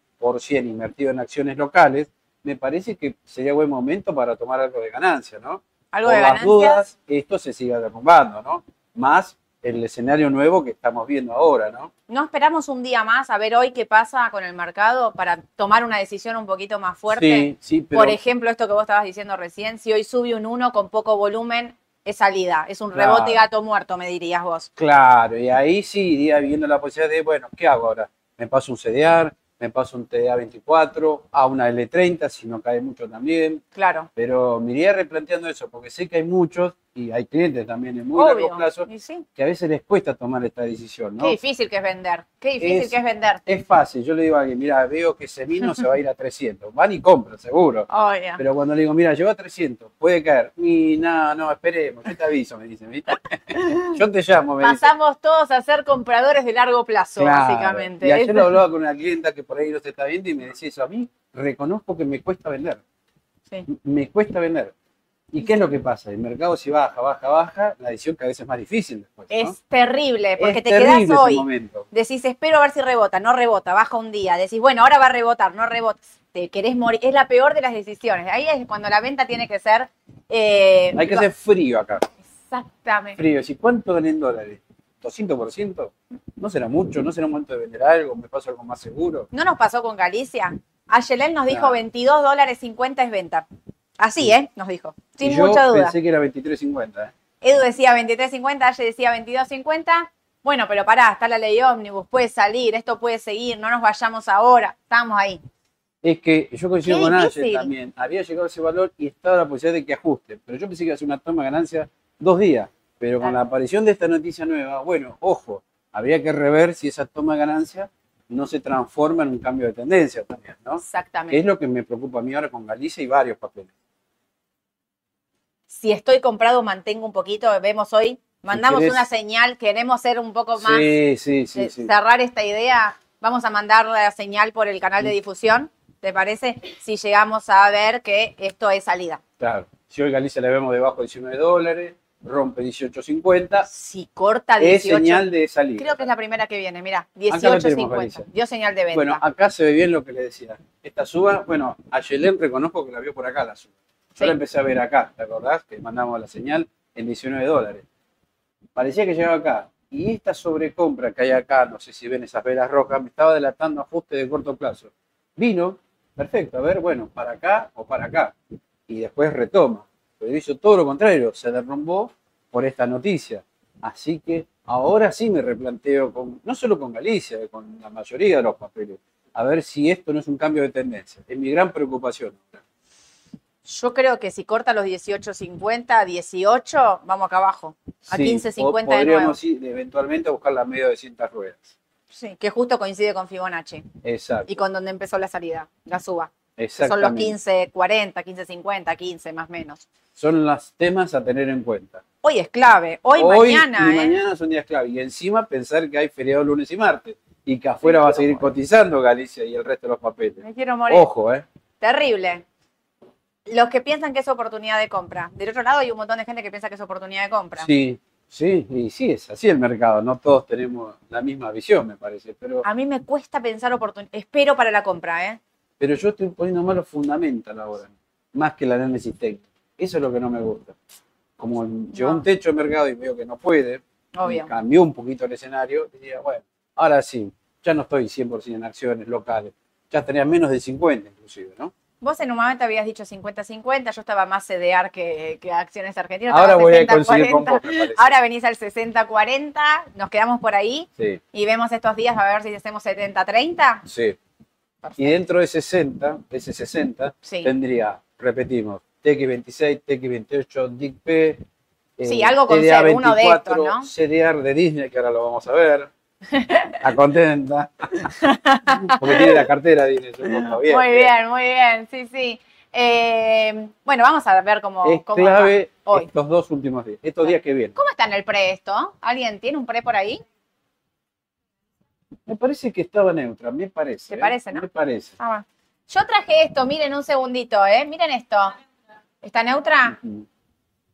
invertido en acciones locales, me parece que sería buen momento para tomar algo de ganancia, ¿no? algo por de las ganancias. dudas, esto se siga derrumbando, ¿no? Más el escenario nuevo que estamos viendo ahora, ¿no? ¿No esperamos un día más a ver hoy qué pasa con el mercado para tomar una decisión un poquito más fuerte? Sí, sí, pero Por ejemplo, esto que vos estabas diciendo recién, si hoy sube un 1 con poco volumen, es salida, es un Claro. rebote gato muerto, me dirías vos. claro, y ahí sí iría viendo la posibilidad de, bueno, ¿qué hago ahora? Me paso un CDR, me paso un TDA 24, a una L30, si no cae mucho también, Claro, pero me iría replanteando eso, porque sé que hay muchos y hay clientes también en muy largo plazo sí. que a veces les cuesta tomar esta decisión, ¿no? Qué difícil que es vender. Qué difícil Es- que es vender. Es fácil, yo le digo a alguien, mira, veo que ese vino se va a ir a 300, van y compran, seguro. Obvio. Pero cuando le digo, mira, llegó a 300, puede caer. Y no, no, esperemos, yo te aviso, me dicen, ¿viste? Yo te llamo, me dicen. Pasamos todos a ser compradores de largo plazo, Claro. básicamente. Y ayer lo hablaba con una clienta que por ahí no se está viendo y me decía eso, a mí reconozco que me cuesta vender, Sí. me cuesta vender. ¿Y qué es lo que pasa? El mercado si baja, baja, baja, la decisión cada vez es más difícil después. ¿no? Es terrible, porque Es te terrible quedas hoy, momento. decís, espero a ver si rebota, no rebota, baja un día, decís, bueno, ahora va a rebotar, no rebota, te querés morir, es la peor de las decisiones. Ahí es cuando la venta tiene que ser... eh, Hay que hacer frío acá. Exactamente. Frío. ¿Y cuánto gané en dólares? ¿200%? ¿No será mucho? ¿No será un momento de vender algo? ¿Me paso algo más seguro? ¿No nos pasó con Galicia? Ayelén nos dijo Claro. 22 dólares 50 es venta. Así, ¿eh? Nos dijo. Sin Y yo mucha duda. pensé que era 23.50. ¿eh? Edu decía 23.50, Aye decía 22.50. Bueno, pero pará, está la ley ómnibus, puede salir, esto puede seguir, no nos vayamos ahora. Estamos ahí. Es que yo coincido Qué con difícil. también. Había llegado ese valor y estaba la posibilidad de que ajuste. Pero yo pensé que iba a ser una toma de ganancia dos días. Pero con la aparición de esta noticia nueva, bueno, ojo, habría que rever si esa toma de ganancia no se transforma en un cambio de tendencia también, ¿no? Que es Exactamente. lo que me preocupa a mí ahora con Galicia y varios papeles. Si estoy comprado, mantengo un poquito. Vemos hoy, mandamos querés- una señal, queremos ser un poco más, Sí, sí, sí, de sí. cerrar esta idea. Vamos a mandar la señal por el canal de difusión, ¿te parece? Si llegamos a ver que esto es salida. Claro. Si hoy Galicia la vemos debajo de 19 dólares, rompe 18.50, Si corta es 18. señal de salida. Creo que es la primera que viene, mira, lo tenemos, 18.50. Galicia. Dio señal de venta. Bueno, acá se ve bien lo que le decía. Esta suba, bueno, a Yelén reconozco que la vio por acá la suba. Yo Sí. la empecé a ver acá, ¿te acordás? Que mandamos la señal en 19 dólares. Parecía que llegaba acá. Y esta sobrecompra que hay acá, no sé si ven esas velas rojas, me estaba delatando ajuste de corto plazo. Vino, perfecto, a ver, bueno, para acá o para acá. Y después retoma. Pero hizo todo lo contrario, se derrumbó por esta noticia. Así que ahora sí me replanteo, con, no solo con Galicia, con la mayoría de los papeles, a ver si esto no es un cambio de tendencia. Es mi gran preocupación. Yo creo que si corta los 18.50, 18, vamos acá abajo. A Sí, 15.50 po- de nuevo. Podríamos ir eventualmente a buscar la media de cintas ruedas. Sí, que justo coincide con Fibonacci Exacto. y con donde empezó la salida, la suba. Que son los exactamente. 15.40, 15.50, 15 más o menos. Son los temas a tener en cuenta. Hoy es clave, hoy, mañana, y ¿eh? mañana son días clave. Y encima pensar que hay feriado lunes y martes y que afuera va a seguir quiero cotizando Galicia y el resto de los papeles. Me quiero morir. Ojo, ¿eh? Terrible. Los que piensan que es oportunidad de compra. Del otro lado hay un montón de gente que piensa que es oportunidad de compra. Sí, sí, y sí, es así el mercado. No todos tenemos la misma visión, me parece. Pero, A mí me cuesta pensar oportunidad. Espero para la compra, ¿eh? pero yo estoy poniendo más los fundamental ahora, más que el análisis técnico. Eso es lo que no me gusta. Como llegó No. un techo de mercado y veo que no puede, cambió un poquito el escenario, diría, bueno, ahora sí, ya no estoy 100% en acciones locales, ya estaría menos de 50 inclusive, ¿no? Vos en un momento habías dicho 50-50, yo estaba más CDR que, que acciones argentinas. Ahora voy a 60-40. conseguir parece. Ahora venís al 60-40, nos quedamos por ahí Sí, y vemos estos días a ver si hacemos 70-30. sí. Perfecto. Y dentro de 60, de ese 60, Sí. tendría, repetimos, TX26, TX28, DICP. Sí, algo con ser, uno de estos, ¿no? CDR de Disney, que ahora lo vamos a ver. Está contenta. Porque tiene la cartera Disney, supongo. Bien, muy bien, muy bien, sí, sí. Eh, bueno, vamos a ver cómo, Es cómo clave hoy. estos dos últimos días, estos días que vienen. ¿Cómo está en el pre esto? ¿Alguien tiene un pre por ahí? Me parece que estaba neutra, me parece. ¿Te ¿eh? parece, no? Me parece. Ah. Yo traje esto, miren un segundito, ¿eh? Miren esto. ¿Está neutra? Ujú.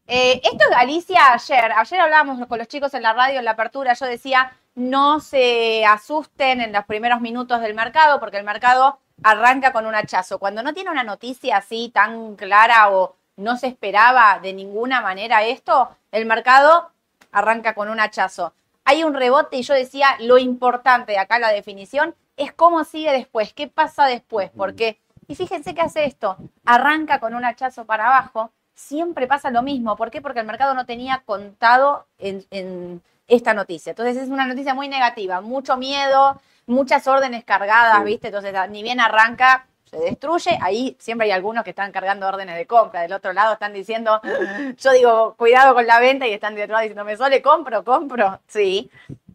Eh, esto es Galicia ayer. Ayer hablábamos con los chicos en la radio, en la apertura. Yo decía, no se asusten en los primeros minutos del mercado, porque el mercado arranca con un hachazo. Cuando no tiene una noticia así tan clara o no se esperaba de ninguna manera esto, el mercado arranca con un hachazo. Hay un rebote y yo decía, lo importante de acá la definición es cómo sigue después, qué pasa después, porque, y fíjense que hace esto, arranca con un hachazo para abajo, siempre pasa lo mismo. ¿Por qué? Porque el mercado no tenía contado en, en esta noticia. Entonces es una noticia muy negativa, mucho miedo, muchas órdenes cargadas, Sí. ¿viste? Entonces ni bien arranca, se destruye. Ahí siempre hay algunos que están cargando órdenes de compra. Del otro lado están diciendo, yo digo, cuidado con la venta y están de otro lado diciendo, me sole, compro, compro. Sí,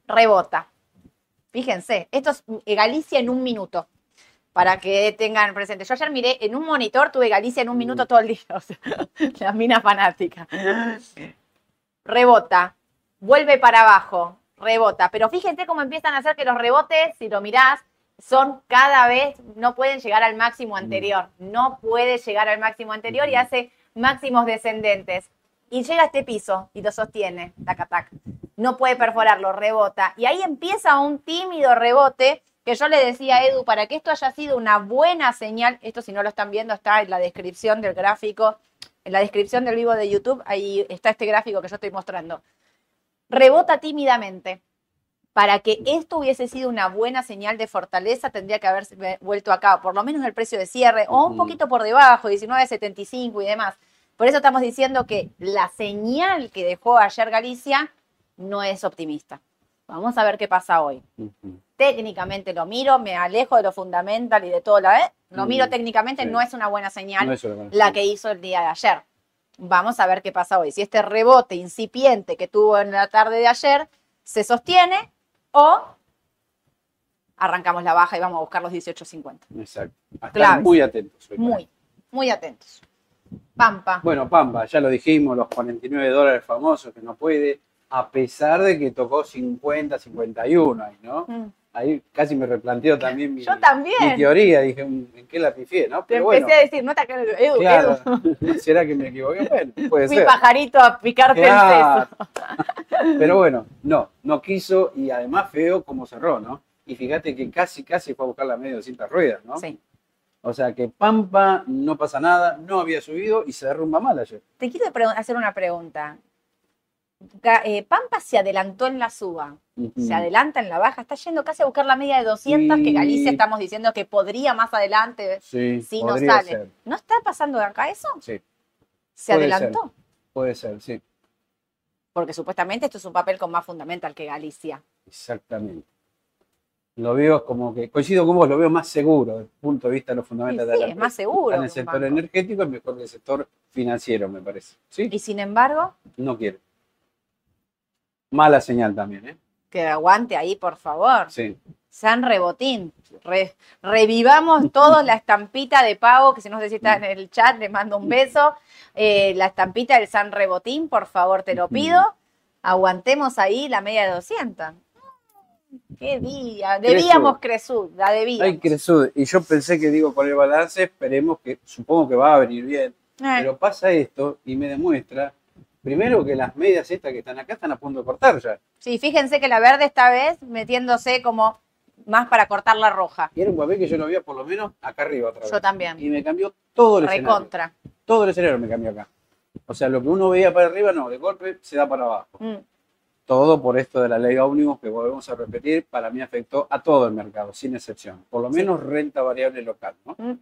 rebota. Fíjense, esto es Galicia en un minuto para que tengan presente. Yo ayer miré en un monitor, tuve Galicia en un minuto todo el día, o sea, la mina fanática. Rebota, vuelve para abajo, rebota. Pero fíjense cómo empiezan a hacer que los rebotes, si lo mirás, son cada vez, no pueden llegar al máximo anterior. No puede llegar al máximo anterior y hace máximos descendentes. Y llega a este piso y lo sostiene, tac, tac. No puede perforarlo, rebota. Y ahí empieza un tímido rebote que yo le decía a Edu, para que esto haya sido una buena señal, esto si no lo están viendo está en la descripción del gráfico, en la descripción del vivo de YouTube, ahí está este gráfico que yo estoy mostrando. Rebota tímidamente. Para que esto hubiese sido una buena señal de fortaleza, tendría que haber vuelto acá, por lo menos el precio de cierre, o un poquito por debajo, 19.75 y demás. Por eso estamos diciendo que la señal que dejó ayer Galicia no es optimista. Vamos a ver qué pasa hoy. Técnicamente lo miro, me alejo de lo fundamental y de todo la vez. Lo miro técnicamente, no es una buena señal la que hizo el día de ayer. Vamos a ver qué pasa hoy. Si este rebote incipiente que tuvo en la tarde de ayer se sostiene o arrancamos la baja y vamos a buscar los 18.50. Exacto. Estar muy atentos. Muy, muy atentos. Pampa. Bueno, Pampa, ya lo dijimos, los 49 dólares famosos que no puede a pesar de que tocó 50, 51 ahí, ¿no? Mm. Ahí casi me replanteo también mi, Yo también. mi teoría, dije, mm, ¿en qué la pifié, no? Pero empecé a decir, no te Edu, claro. ¿Será que me equivoqué? Bueno, puede Fui pajarito a picarte el peso. Pero bueno, no, no quiso y además feo como cerró, ¿no? Y fíjate que casi, casi fue a buscar la media de 200 ruedas, ¿no? Sí. O sea que Pampa no pasa nada, no había subido y se derrumba mal ayer. Te quiero hacer una pregunta. Eh, Pampa se adelantó en la suba, se adelanta en la baja, está yendo casi a buscar la media de 200 que Galicia estamos diciendo que podría más adelante si no sale. ¿No está pasando de acá eso? Sí. ¿Se adelantó? Puede ser, sí. Porque supuestamente esto es un papel con más fundamental que Galicia. Exactamente. Lo veo como que, coincido con vos, lo veo más seguro desde el punto de vista de los fundamentales sí, es más seguro. en el sector energético es mejor que el sector financiero, me parece. ¿Sí? Y sin embargo. No quiere. Mala señal también, ¿eh? Que aguante ahí, por favor. Sí. San Rebotín. revivamos todos la estampita de pago, que si no sé si está en el chat, le mando un beso. Eh, la estampita del San Rebotín, por favor, te lo pido. Aguantemos ahí la media de 200. Qué día, debíamos Cresud, la debíamos. Hay Cresud, y yo pensé que digo con el balance, esperemos que, supongo que va a venir bien, eh. pero pasa esto y me demuestra Primero que las medias estas que están acá están a punto de cortar ya. Sí, fíjense que la verde esta vez metiéndose como más para cortar la roja. Y era un papel que yo lo veía por lo menos acá arriba otra vez. Yo también. Y me cambió todo el Recontra. Todo el escenario me cambió acá. O sea, lo que uno veía para arriba, no, de golpe se da para abajo. Mm. Todo por esto de la ley ómnibus que volvemos a repetir, para mí afectó a todo el mercado, sin excepción. Por lo menos renta variable local, ¿no? Mm.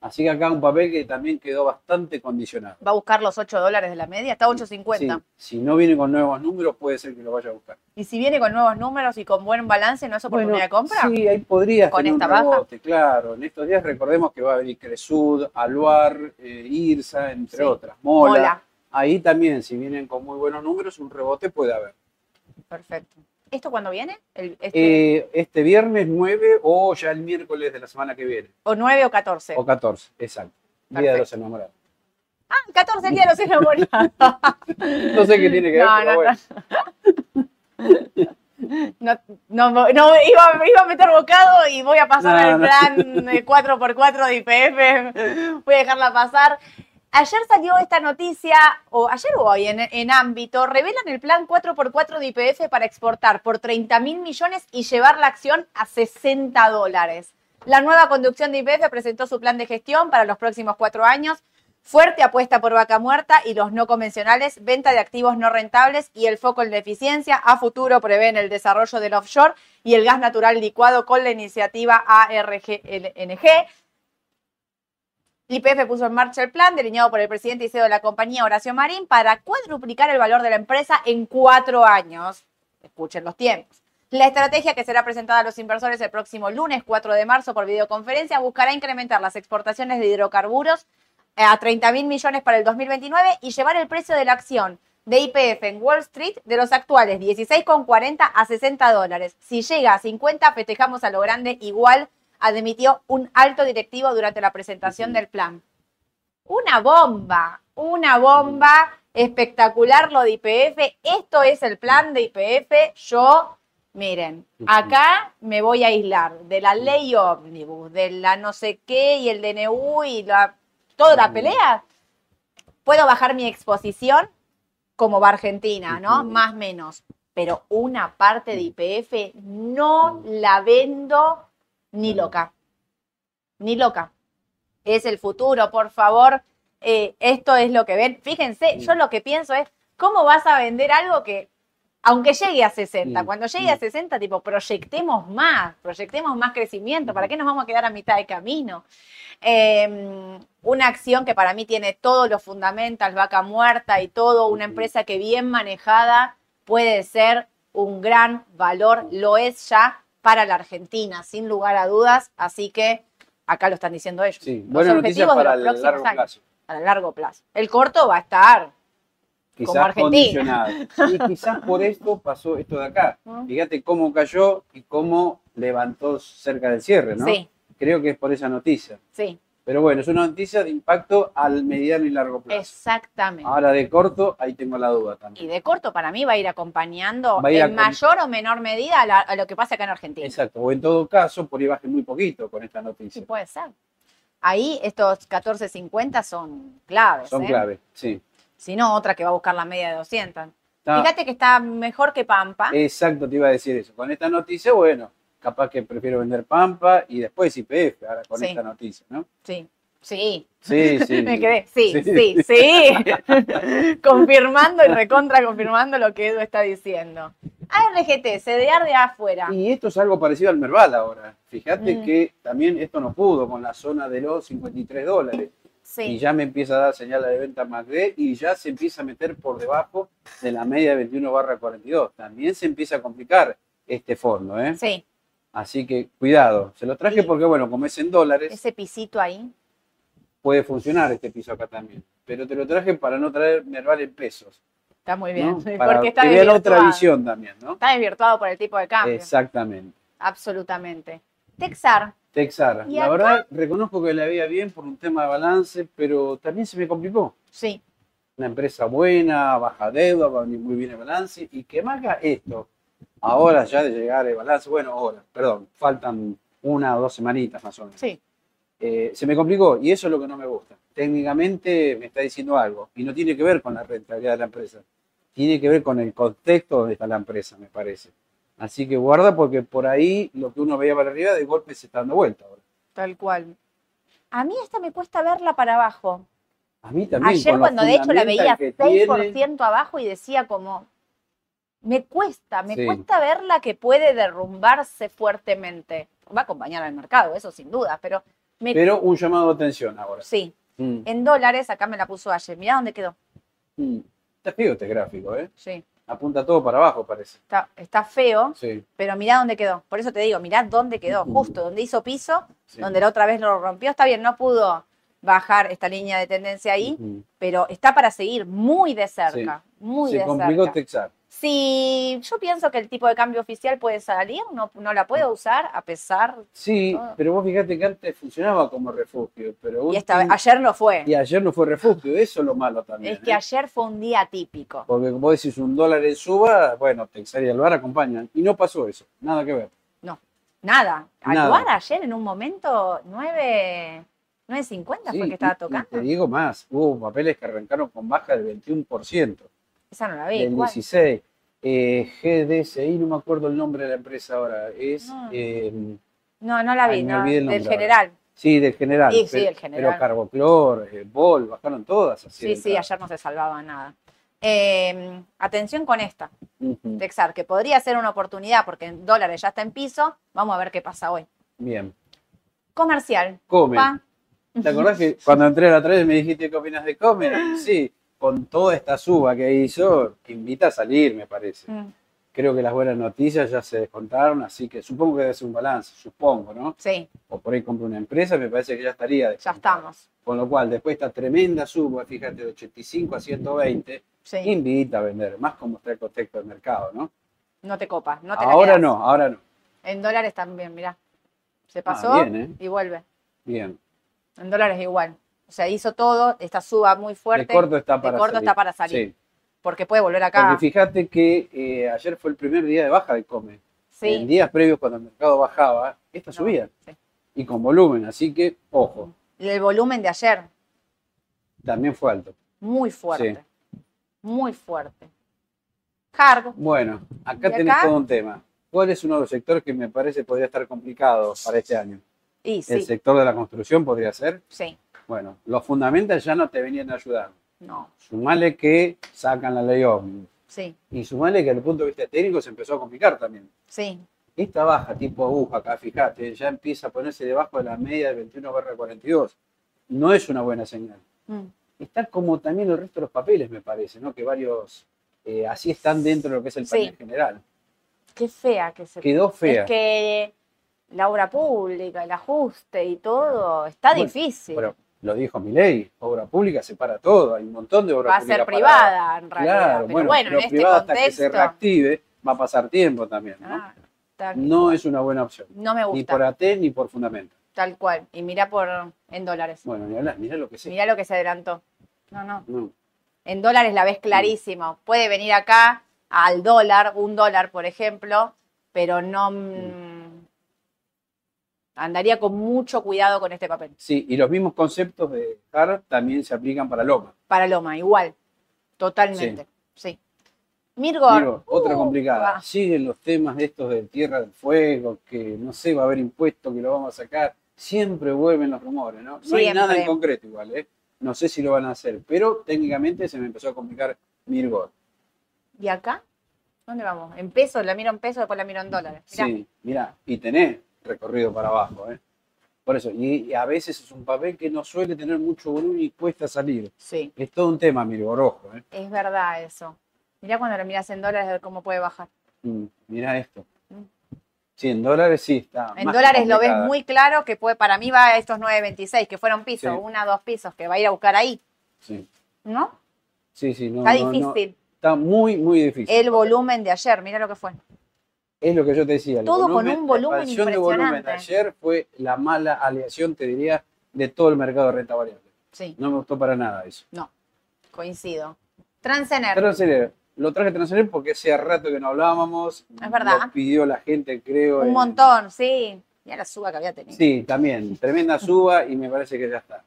Así que acá un papel que también quedó bastante condicionado. ¿Va a buscar los 8 dólares de la media? Está 8.50. Si no viene con nuevos números, puede ser que lo vaya a buscar. ¿Y si viene con nuevos números y con buen balance, no es oportunidad de compra? Sí, ahí podría con esta baja. Claro, en estos días recordemos que va a venir Cresud, Aluar, eh, Irsa, entre otras, Mola. Ahí también, si vienen con muy buenos números, un rebote puede haber. Perfecto. ¿Esto cuándo viene? este... Eh, este... viernes 9 o ya el miércoles de la semana que viene. O 9 o 14. O 14, exacto. Día de los enamorados. Ah, 14 el día de los enamorados. no sé qué tiene que ver, pero bueno. No, no, no iba, iba, a meter bocado y voy a pasar el plan 4x4 de IPF. Voy a dejarla pasar. Ayer salió esta noticia, o ayer o hoy en, ámbito, revelan el plan 4x4 de IPF para exportar por 30 mil millones y llevar la acción a 60 dólares. La nueva conducción de IPF presentó su plan de gestión para los próximos cuatro años. Fuerte apuesta por vaca muerta y los no convencionales, venta de activos no rentables y el foco en la eficiencia. A futuro prevén el desarrollo del offshore y el gas natural licuado con la iniciativa ARGNG. YPF puso en marcha el plan delineado por el presidente y CEO de la compañía, Horacio Marín, para cuadruplicar el valor de la empresa en cuatro años. Escuchen los tiempos. La estrategia que será presentada a los inversores el próximo lunes 4 de marzo por videoconferencia buscará incrementar las exportaciones de hidrocarburos a 30 mil millones para el 2029 y llevar el precio de la acción de IPF en Wall Street de los actuales 16,40 a 60 dólares. Si llega a 50, festejamos a lo grande, igual admitió un alto directivo durante la presentación del plan. Una bomba, una bomba espectacular lo de IPF. Esto es el plan de IPF. Yo, miren, acá me voy a aislar de la ley ómnibus, de la no sé qué y el DNU y la, toda la pelea. Puedo bajar mi exposición como va Argentina, ¿no? Más o menos. Pero una parte de IPF no la vendo ni loca. Ni loca. Es el futuro, por favor. Eh, esto es lo que ven. Fíjense, yo lo que pienso es, ¿cómo vas a vender algo que, aunque llegue a 60, cuando llegue a 60, tipo, proyectemos más, proyectemos más crecimiento, ¿para qué nos vamos a quedar a mitad de camino? Em, una acción que para mí tiene todos los fundamentals, vaca muerta y todo, una empresa que bien manejada puede ser un gran valor, lo es ya para la Argentina, sin lugar a dudas, así que acá lo están diciendo ellos. Sí, buena noticia para el largo plazo. Para el largo plazo. El corto va a estar quizás como Argentina. Y quizás por esto pasó esto de acá. Fíjate cómo cayó y cómo levantó cerca del cierre, ¿no? Sí. Creo que es por esa noticia. Sí. Pero bueno, es una noticia de impacto al mediano y largo plazo. Exactamente. Ahora de corto, ahí tengo la duda también. Y de corto para mí va a ir acompañando en mayor o menor medida a, lo que pasa acá en Argentina. Exacto, o en todo caso, por ahí baje muy poquito con esta noticia. Sí, puede ser. Ahí estos 14.50 son claves. Son ¿eh? claves, sí. Si no, otra que va a buscar la media de 200. Fíjate que está mejor que Pampa. Exacto, te iba a decir eso. Con esta noticia, bueno, capaz que prefiero vender Pampa y después IPF, ahora con esta noticia, ¿no? Sí. Sí. Sí, sí. Me quedé. Sí, sí, sí. confirmando y recontra confirmando lo que Edu está diciendo. ARGT, CDR de afuera. Y esto es algo parecido al Merval ahora. Fíjate mm. que también esto no pudo con la zona de los 53 dólares. Sí. Y ya me empieza a dar señal de venta MACD y ya se empieza a meter por debajo de la media de 21 barra 42. También se empieza a complicar este fondo, ¿eh? Sí. Así que cuidado. Se lo traje porque, bueno, como es en dólares. Ese pisito ahí. Puede funcionar este piso acá también. Pero te lo traje para no traer Merval en pesos. Está muy bien. Para porque está que otra visión también, ¿no? Está desvirtuado por el tipo de cambio. Exactamente. Absolutamente. Texar. Texar. La verdad, reconozco que la veía bien por un tema de balance, pero también se me complicó. Sí. Una empresa buena, baja deuda, va a venir muy bien el balance y que haga esto ahora ya de llegar el balance, bueno, ahora, perdón, faltan una o dos semanitas más o menos. Sí. Eh, se me complicó y eso es lo que no me gusta. Técnicamente me está diciendo algo y no tiene que ver con la rentabilidad de la empresa, tiene que ver con el contexto donde está la empresa, me parece. Así que guarda porque por ahí lo que uno veía para arriba de golpe se está dando vuelta ahora. Tal cual. A mí esta me cuesta verla para abajo. A mí también. Ayer cuando de hecho la veía 6% abajo y decía como, me cuesta, me cuesta verla que puede derrumbarse fuertemente. Va a acompañar al mercado, eso sin duda, pero... pero un llamado de atención ahora. Sí. Mm. En dólares, acá me la puso ayer. Mirá dónde quedó. Mm. Está feo este gráfico, ¿eh? Sí. Apunta todo para abajo, parece. Está, está feo, sí. pero mirá dónde quedó. Por eso te digo, mirá dónde quedó. Justo donde hizo piso, donde la otra vez lo rompió. Está bien, no pudo bajar esta línea de tendencia ahí, pero está para seguir muy de cerca. Muy Se de complicó Texar. Si yo pienso que el tipo de cambio oficial puede salir, no, no la puedo usar a pesar. Sí, pero vos fíjate que antes funcionaba como refugio. Pero y esta, ayer no fue. Y ayer no fue refugio, eso es lo malo también. Es que ¿eh? ayer fue un día típico. Porque como decís, un dólar en suba, bueno, Texar y Alvar acompañan. Y no pasó eso, nada que ver. No, nada. Alvar ayer en un momento 9. 9.50 fue que estaba tocando. te digo más, hubo papeles que arrancaron con baja del 21%. Esa no la vi. Del 16. Eh, GDSI, no me acuerdo el nombre de la empresa ahora. Es. No, eh, no, la vi, no, del general. Sí, del general. Sí, sí, el general. Pero Carboclor, eh, Bol, bajaron todas. Así sí, sí, ayer no se salvaba nada. Em, atención con esta, Texar, que podría ser una oportunidad porque en dólares ya está en piso. Vamos a ver qué pasa hoy. Bien. Comercial. Come. ¿Te acordás que cuando entré a la 3 me dijiste qué opinas de Comer? Sí, con toda esta suba que hizo, invita a salir, me parece. Mm. creo que las buenas noticias ya se descontaron, así que supongo que debe ser un balance, supongo, ¿no? Sí, O por ahí compro una empresa, me parece que ya estaría ya estamos. Con lo cual, después esta tremenda suba, fíjate, de 85 a 120, Sí, invita a vender, más como está el contexto del mercado, ¿no? no te copas, no te ahora no, ahora no. En dólares también, mirá. Se Ah, pasó bien, ¿eh? y vuelve. Bien. En dólares igual. O sea, hizo todo, esta suba muy fuerte. de corto está de para corto salir. está para salir. Sí. Porque puede volver acá. Porque fíjate que eh, ayer fue el primer día de baja de Come. Sí. En días previos, cuando el mercado bajaba, esta No, subía. sí. Y con volumen, así que, ojo, Y el volumen de ayer, también fue alto. muy fuerte. Muy fuerte. Cargo. Bueno, acá ¿Y tenés acá? todo un tema. ¿Cuál es uno de los sectores que me parece podría estar complicado para este año? Y El sector de la construcción podría ser. sí. Bueno, los fundamentals ya no te venían a ayudar. No, Sumale que sacan la ley ómnibus. sí, Y sumale que desde el punto de vista técnico se empezó a complicar también. sí. Esta baja tipo aguja acá, fíjate, ya empieza a ponerse debajo de la media de 21 barra 42. No es una buena señal. Mm. Está como también el resto de los papeles, me parece, ¿no? Que varios eh, así están dentro de lo que es el Sí. panel general. Qué fea que se Quedó fea. Es que la obra pública, el ajuste y todo, está Bueno, difícil. Pero lo dijo mi ley, obra pública separa todo, hay un montón de obra Va a pública ser parada. privada en realidad. Claro, pero bueno, bueno, pero en este hasta que se contexto. reactive va a pasar tiempo también, ¿no? Ah, No cual. es una buena opción, No me ni gusta, por AT ni por fundamento. tal cual. Y mira por en dólares. Bueno, ni mirá lo que sé. Mira lo que se adelantó. No, no. No. En dólares la ves clarísimo. Puede venir acá al dólar, un dólar, por ejemplo, pero no. mm, andaría con mucho cuidado con este papel. Sí, y los mismos conceptos de HAR también se aplican para Loma. Para Loma, igual. Totalmente. Sí. Mirgor. Digo, otra uh, complicada. Siguen los temas de estos de Tierra del Fuego, que no sé, va a haber impuestos que lo vamos a sacar. Siempre vuelven los rumores, ¿no? No hay nada en concreto igual, ¿eh? No sé si lo van a hacer, pero técnicamente se me empezó a complicar Mirgor. ¿Y acá? ¿Dónde vamos? En pesos, la miro en pesos, después la miro en dólares. Mirá. Sí, mira, y tenés recorrido para abajo, ¿eh? Por eso, y, y a veces es un papel que no suele tener mucho volumen y cuesta salir. Sí, Es todo un tema, Mirgor, ojo, ¿eh? es verdad eso. Mirá cuando lo miras en dólares, a ver cómo puede bajar. Mm, mirá esto. Mm. Sí, en dólares sí está. En dólares lo ves muy claro que puede, para mí va a estos 9.26, que fueron pisos, Sí. una, dos pisos, que va a ir a buscar ahí, Sí, ¿no? sí, sí, no, Está no, no. difícil. Está muy, muy difícil. El volumen de ayer, mira lo que fue. Es lo que yo te decía. el Todo con un la volumen expansión de volumen ayer fue la mala aleación, te diría, de todo el mercado de renta variable. Sí, No me gustó para nada eso. no, coincido. Transener, Transener, lo traje Transener porque hacía rato que no hablábamos. Es verdad. Lo pidió la gente, creo. un en- montón, sí. Mira la suba que había tenido. Sí, también. Tremenda suba y me parece que ya está.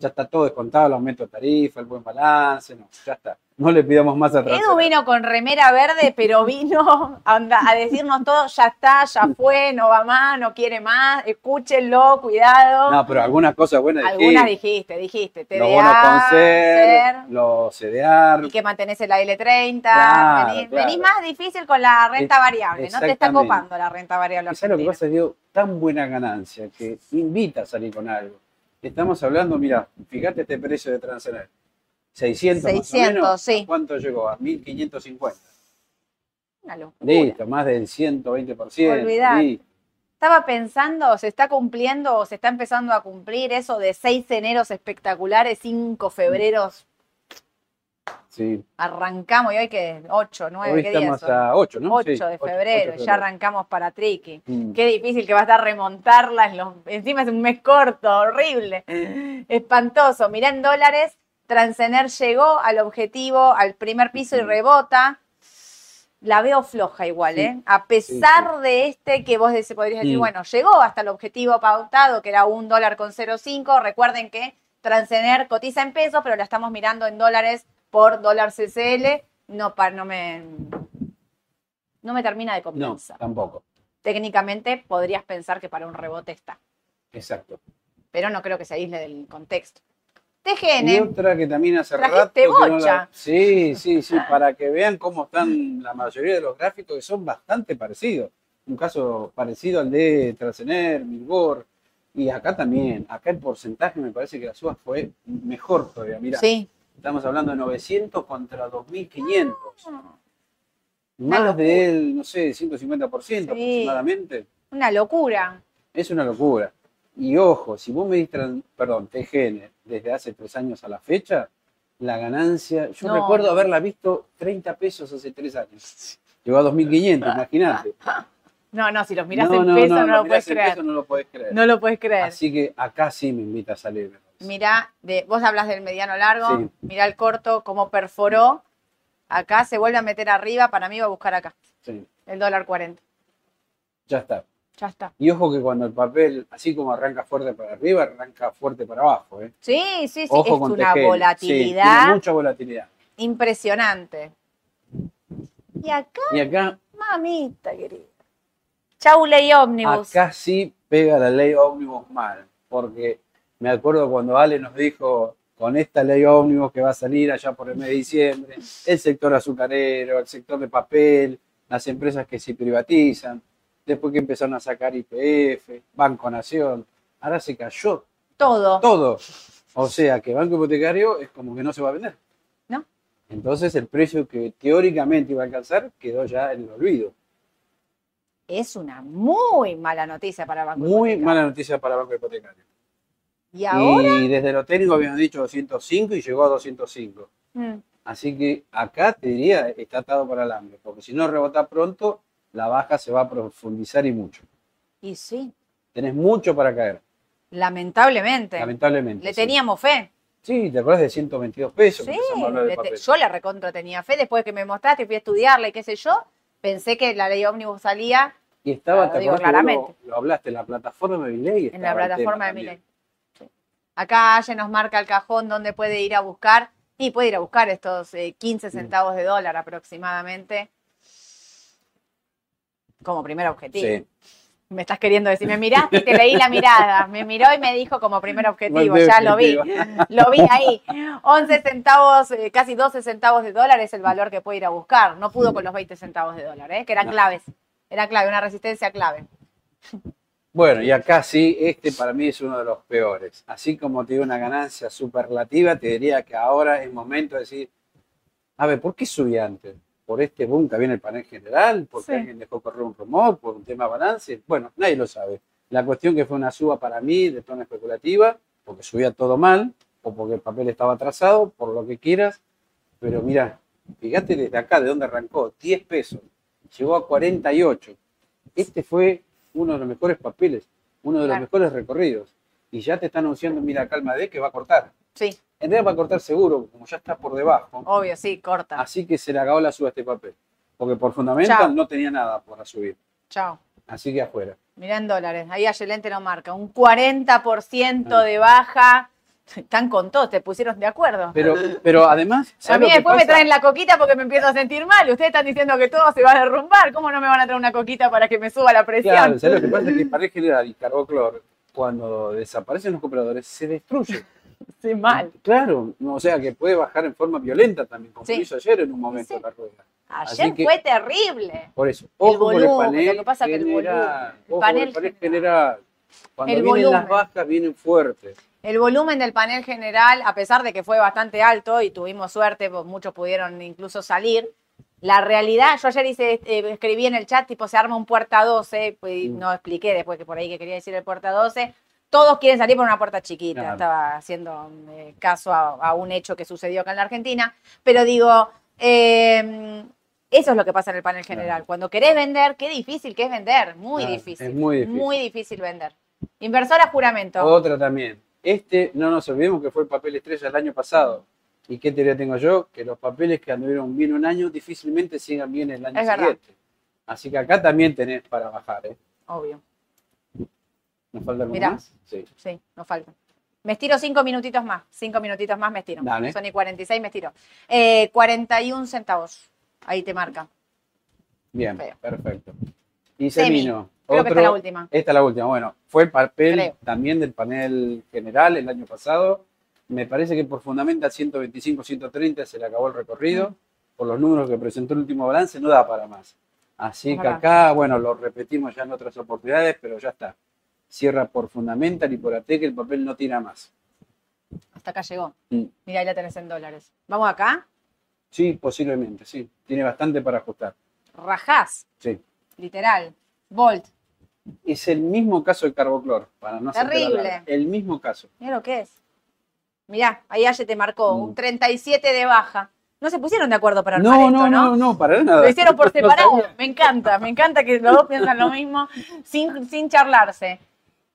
Ya está todo descontado, el aumento de tarifa, el buen balance, no, ya está. No le pidamos más a Edu vino con remera verde, pero vino a, decirnos todo, ya está, ya fue, no va más, no quiere más, escúchenlo, cuidado. No, pero algunas cosas buenas Algunas dijiste. dijiste, dijiste, te Los bonos con ser, los CDR. y que mantenés el AL30. Claro, venís, claro. venís más difícil con la renta Es- variable, no te está copando la renta variable. ¿Sabes lo que pasa? Dio tan buena ganancia que invita a salir con algo. Estamos hablando, mira, fíjate este precio de Transener. 600, más o 600, menos. sí. ¿A ¿Cuánto llegó? A 1550. Una locura. Listo, más del 120%. Olvidate. listo. Estaba pensando, se está cumpliendo o se está empezando a cumplir eso de 6 eneros espectaculares, 5 febreros Sí. arrancamos y hoy que 8, 9, Hoy ¿qué día estamos son? a 8, ¿no? 8 Sí, de 8, febrero, 8 de ya arrancamos para Triqui. Mm. Qué difícil que va a estar remontarla. en los- Encima es un mes corto, horrible. Espantoso. Mirá en dólares, Transener llegó al objetivo, al primer piso y rebota. La veo floja igual, Sí. ¿eh? A pesar de este que vos podrías decir, Mm. bueno, llegó hasta el objetivo pautado, que era un dólar con 0,5. Recuerden que Transener cotiza en pesos, pero la estamos mirando en dólares por dólar CCL. No, pa- no me... No me termina de No, compensar tampoco. técnicamente podrías pensar que para un rebote está, Exacto. pero no creo que se aísle del contexto. Y TGN, otra que también hace rato que no bocha. la- Sí, sí, sí, para que vean cómo están la mayoría de los gráficos que son bastante parecidos. Un caso parecido al de Trasener, Milgor, y acá también. Acá el porcentaje me parece que la suba fue mejor todavía. Mira, sí, estamos hablando de 900 contra 2500. Una Más del, no sé, 150% aproximadamente. Una locura. Es una locura. Y ojo, si vos medís, tran- perdón, TGN desde hace tres años a la fecha, la ganancia, yo No. recuerdo haberla visto 30 pesos hace tres años. Llegó a 2.500, imagínate. No, no, si los mirás no, en no, peso no, lo puedes creer. peso, no lo podés creer. No lo puedes creer. Así que acá sí me invita a salir. me. Mirá, de, vos hablas del mediano largo, Sí. mirá el corto, cómo perforó. Acá se vuelve a meter arriba, para mí va a buscar acá, Sí, el dólar 40. ya está. Ya está. Y ojo que cuando el papel, así como arranca fuerte para arriba, arranca fuerte para abajo. ¿eh? Sí, sí, sí, Ojo es con una volatilidad Sí, tiene mucha volatilidad. impresionante. Y acá, Y acá, mamita querida. Chau, ley ómnibus. acá sí pega la ley ómnibus mal. Porque me acuerdo cuando Ale nos dijo, con esta ley ómnibus que va a salir allá por el mes de diciembre, el sector azucarero, el sector de papel, las empresas que se privatizan, después que empezaron a sacar IPF, Banco Nación, ahora se cayó Todo. todo. O sea que Banco Hipotecario es como que no se va a vender. ¿No? Entonces el precio que teóricamente iba a alcanzar quedó ya en el olvido. Es una muy mala noticia para Banco Muy Hipotecario. mala noticia para Banco Hipotecario. Y ahora, Y desde lo técnico habían dicho 205 y llegó a 205. mm, Así que acá te diría, está atado para el hambre, porque si no rebota pronto, la baja se va a profundizar y mucho. y sí, Tenés mucho para caer, lamentablemente. lamentablemente. Le sí. teníamos fe. Sí, ¿te acuerdas de 122 pesos? Sí, de yo la recontra tenía fe. Después que me mostraste, fui a estudiarla y qué sé yo, pensé que la ley ómnibus salía Y estaba, Lo ¿te digo claramente. Lo, lo hablaste en la plataforma de Milei. en la plataforma de también. Sí. Acá Aye nos marca el cajón donde puede ir a buscar. Y puede ir a buscar estos eh, 15 centavos de dólar aproximadamente. Como primer objetivo. Sí. Me estás queriendo decir, me miraste y te leí la mirada. Me miró y me dijo como primer objetivo. Ya lo vi. Lo vi ahí. 11 centavos, eh, casi 12 centavos de dólar es el valor que puede ir a buscar. No pudo con los 20 centavos de dólar, ¿eh? que eran No. claves. Era clave, una resistencia clave. Bueno, y acá sí, este para mí es uno de los peores. Así como te dio una ganancia superlativa, te diría que ahora es momento de decir, a ver, ¿por qué subí antes? ¿Por este boom que había en el panel general? ¿Porque Sí. alguien dejó correr un rumor? ¿Por un tema de balance? Bueno, nadie lo sabe. La cuestión que fue una suba para mí de tono especulativa, porque subía todo mal, o porque el papel estaba atrasado, por lo que quieras. Pero mira, fíjate desde acá, de dónde arrancó, 10 pesos, llegó a 48. Este fue uno de los mejores papeles, uno de los Claro. mejores recorridos. Y ya te está anunciando, mira, calma de que va a cortar. Sí, En realidad va a cortar seguro, como ya está por debajo. obvio, sí, corta. Así que se le acabó la suba a este papel. Porque por fundamental Chao. no tenía nada para subir. Chao. Así que afuera. Mirá en dólares. Ahí Ayelente lo marca. Un 40% Ah. de baja. Están con todo, te pusieron de acuerdo. Pero, pero además, A ¿sabes mí después me traen la coquita porque me empiezo a sentir mal. Ustedes están diciendo que todo se va a derrumbar. ¿Cómo no me van a traer una coquita para que me suba la presión? Claro, ¿sabes lo que pasa? Es que para general y carboclor, cuando desaparecen los compradores, se destruye. Sí, mal. Claro, o sea que puede bajar en forma violenta también, como Sí. hizo ayer en un momento Sí. la rueda. Ayer que- fue terrible. Por eso, ojo con el volumen, panel lo que pasa que el general. volumen, el panel el. Cuando El vienen las bajas, vienen fuertes. El volumen del panel general, a pesar de que fue bastante alto y tuvimos suerte, pues muchos pudieron incluso salir, la realidad, yo ayer hice, eh, escribí en el chat, tipo, se arma un puerta 12, pues, Mm. no expliqué después que por ahí que quería decir el puerta 12, todos quieren salir por una puerta chiquita, Claro. estaba haciendo eh, caso a, a un hecho que sucedió acá en la Argentina, pero digo, eh, eso es lo que pasa en el panel general, Claro. cuando querés vender, qué difícil que es vender, muy Claro, difícil, es muy difícil. muy difícil vender. Inversora juramento. Otra también. Este, no nos olvidemos que fue el papel estrella el año pasado. ¿Y qué teoría tengo yo? Que los papeles que anduvieron bien un año difícilmente sigan bien el año Es verdad. siguiente. Así que acá también tenés para bajar. ¿eh? Obvio. ¿Nos falta algo Mirá. más? Sí. Sí, nos falta. Me estiro cinco minutitos más. Cinco minutitos más me estiro. Dale. Son y 46, me estiro. Eh, 41 centavos. Ahí te marca. Bien, Feo. perfecto. Y Semi. Semino. Creo que esta es la última. Esta es la última. Bueno, fue el papel Creo. también del panel general el año pasado. Me parece que por fundamental 125, 130 se le acabó el recorrido. Mm. Por los números que presentó el último balance, no da para más. Así que acá, bueno, lo repetimos ya en otras oportunidades, pero ya está. Cierra por fundamental y por AT que el papel no tira más. Hasta acá llegó. Mm. Mira, ahí la tenés en dólares. ¿Vamos acá? Sí, posiblemente, sí. Tiene bastante para ajustar. rajás, Sí. literal. Volt, Es el mismo caso del carboclor, para no Terrible. El mismo caso. mira lo que es. Mirá, ahí ayer te marcó, Mm. un 37 de baja. No se pusieron de acuerdo para armar No, esto, no, ¿no? no, no, para nada. Lo hicieron por separado. Me encanta, me encanta que los dos piensan lo mismo sin, sin charlarse.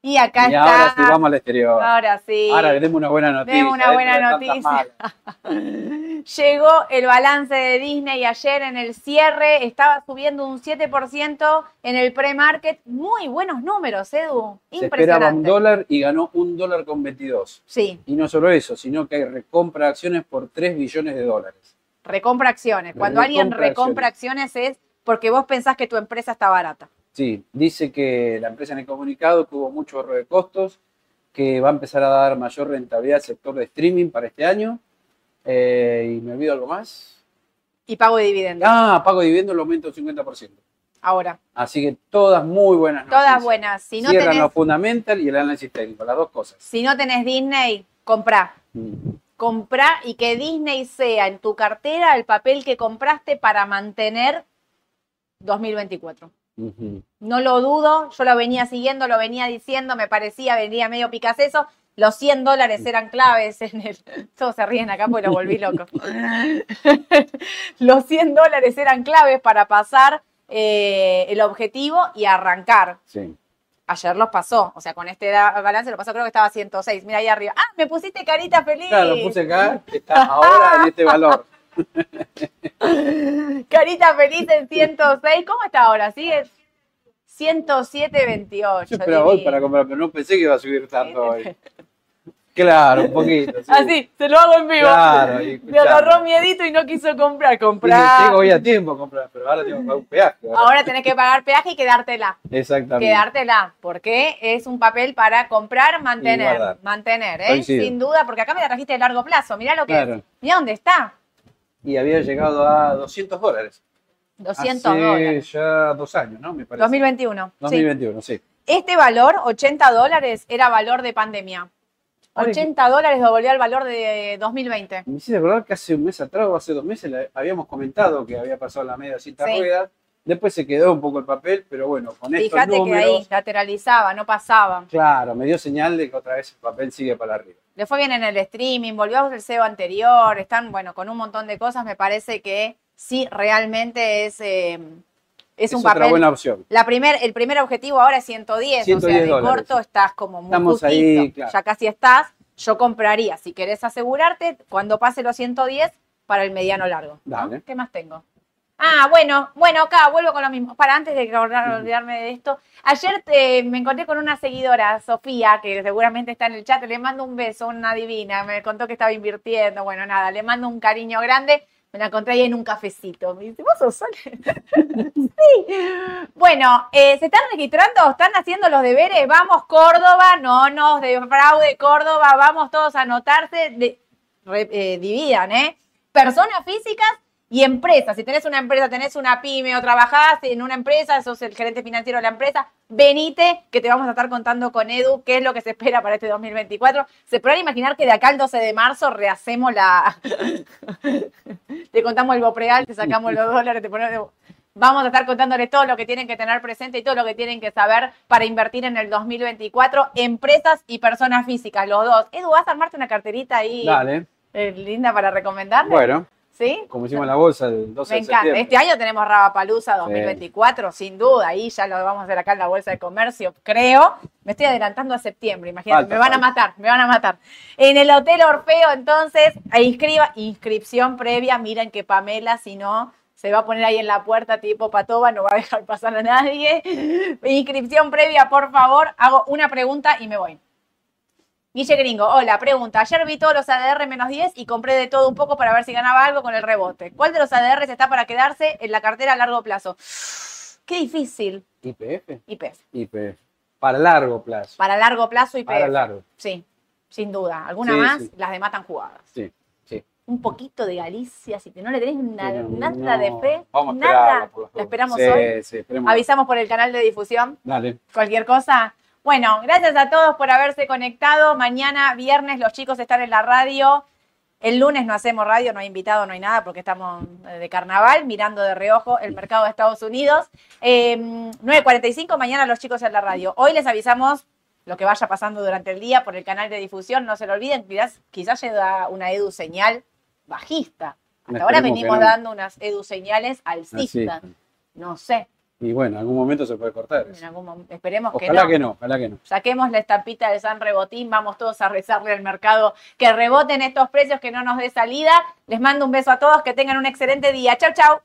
Y acá Y está. ahora sí vamos al exterior. Ahora sí. Ahora demos una buena noticia. Demos una buena noticia. Llegó el balance de Disney ayer en el cierre, estaba subiendo un 7% en el pre-market. Muy buenos números, Edu. Se esperaba un Impresionante. dólar y ganó un dólar con 22. Sí, Y no solo eso, sino que hay recompra acciones por 3 billones de dólares. recompra acciones. Cuando alguien Recompra recompra acciones es porque vos pensás que tu empresa está barata. Sí, dice que la empresa en el comunicado que hubo mucho ahorro de costos, que va a empezar a dar mayor rentabilidad al sector de streaming para este año. Eh, y me olvido algo más. Y pago de dividendos. Ah, pago de dividendos lo aumenta un 50%. Ahora, Así que todas muy buenas noticias. todas buenas. Si no, Cierran tenés, lo fundamental y el análisis técnico, las dos cosas. si no tenés Disney, comprá. Mm. Comprá y que Disney sea en tu cartera el papel que compraste para mantener 2024. No lo dudo, yo lo venía siguiendo, lo venía diciendo, me parecía, venía medio picaceso. Los 100 dólares eran claves en el... Todos se ríen acá porque lo volví loco. Los 100 dólares eran claves para pasar eh, el objetivo y arrancar. Sí. Ayer los pasó, o sea, con este balance lo pasó, creo que estaba a 106. Mira ahí arriba. ¡Ah, me pusiste carita feliz! Claro, lo puse acá, está ahora en este valor. Carita feliz en 106. ¿Cómo está ahora? ¿Sigue? 107.28. Yo esperaba hoy para comprar, pero no pensé que iba a subir tanto hoy. Claro, un poquito. sí. Así, se lo hago en vivo. Claro, Me agarró miedito y no quiso comprar. Comprar. Llego hoy a tiempo a comprar, pero ahora tengo que pagar un peaje. ahora. Ahora tenés que pagar peaje y quedártela. Exactamente. Quedártela. Porque es un papel para comprar, mantener. Mantener, ¿eh? Coincido. Sin duda, porque acá me la trajiste de largo plazo. Mirá lo que Claro. es. Mirá dónde está. Y había llegado a 200 dólares. 200 Hace dólares. ya dos años, ¿no? Me parece. 2021. sí. 2021, sí. Este valor, 80 dólares, era valor de pandemia. Ay, 80 dólares devolvió al valor de 2020. Me hiciste acordar que hace un mes atrás o hace dos meses habíamos comentado que había pasado la media cita Sí. rueda. Después se quedó un poco el papel, pero bueno, con estos Fíjate que números, ahí lateralizaba, no pasaba. claro, me dio señal de que otra vez el papel sigue para arriba. Le fue bien en el streaming, volvió al SEO anterior, están, bueno, con un montón de cosas. Me parece que sí, realmente es, eh, es, Es, un otra papel. buena opción. La primer, el primer objetivo ahora es 110, 110 o sea, de dólares. corto estás como muy Estamos justito, ahí, claro. ya casi estás. Yo compraría, si querés asegurarte, cuando pase los 110 para el mediano largo. ¿no? Dale. ¿Qué más tengo? Ah, bueno, bueno, acá vuelvo con lo mismo. Para antes de acordar- olvidarme de esto, ayer te- me encontré con una seguidora, Sofía, que seguramente está en el chat, le mando un beso, una divina, me contó que estaba invirtiendo, bueno, nada, le mando un cariño grande, me la encontré ahí en un cafecito. Me dice, ¿vos sos Sole? sí. Bueno, eh, ¿se están registrando? ¿Están haciendo los deberes? Vamos, Córdoba, no nos defraude Córdoba, vamos todos a anotarse, de- re- eh, dividan, ¿eh? Personas físicas y empresas. Si tenés una empresa, tenés una pyme o trabajás en una empresa, sos el gerente financiero de la empresa, venite que te vamos a estar contando con Edu qué es lo que se espera para este 2024. Se podrán imaginar que de acá al 12 de marzo rehacemos la... te contamos el Bopreal, te sacamos los dólares, te ponemos... Vamos a estar contándoles todo lo que tienen que tener presente y todo lo que tienen que saber para invertir en el 2024, empresas y personas físicas, los dos. Edu, ¿vas a armarte una carterita ahí Dale. eh, linda para recomendarle? Bueno, ¿Sí? como hicimos la bolsa el 12 Me de encanta. septiembre. Este año tenemos Rabapalusa 2024, sin duda. Ahí ya lo vamos a hacer acá en la Bolsa de Comercio, creo. Me estoy adelantando a septiembre, imagínate. Falta, me van a matar, me van a matar. En el Hotel Orfeo, entonces, inscriba, inscripción previa. Miren que Pamela, si no, se va a poner ahí en la puerta tipo patoba, no va a dejar pasar a nadie. Inscripción previa, por favor. Hago una pregunta y me voy. Guille Gringo, hola, pregunta. Ayer vi todos los ADR menos 10 y compré de todo un poco para ver si ganaba algo con el rebote. ¿Cuál de los ADRs está para quedarse en la cartera a largo plazo? Qué difícil. IPF. IPF. IPF. Para largo plazo. Para largo plazo IPF. Para largo. Sí, sin duda. ¿Alguna Sí, más? sí. Las de matan jugadas. Sí, sí. Un poquito de Galicia, si te- no le tenés na- nada de fe. Vamos a nada. esperarla, por ¿La esperamos sí, hoy? Sí, esperemos. Avisamos por el canal de difusión. Dale. cualquier cosa. Bueno, gracias a todos por haberse conectado. Mañana, viernes, los chicos están en la radio. El lunes no hacemos radio, no hay invitado, no hay nada porque estamos eh, de carnaval mirando de reojo el mercado de Estados Unidos. Eh, 9.45 mañana los chicos en la radio. Hoy les avisamos lo que vaya pasando durante el día por el canal de difusión. No se lo olviden, quizás, quizás llega una edu señal bajista. Hasta ahora venimos no. dando unas edu señales alcistas. No sé, Y bueno, en algún momento se puede cortar. en algún momento. Esperemos que Ojalá no. que no, ojalá que no. Saquemos la estampita del San Rebotín, vamos todos a rezarle al mercado que reboten estos precios, que no nos dé salida. Les mando un beso a todos, que tengan un excelente día. Chau, chau.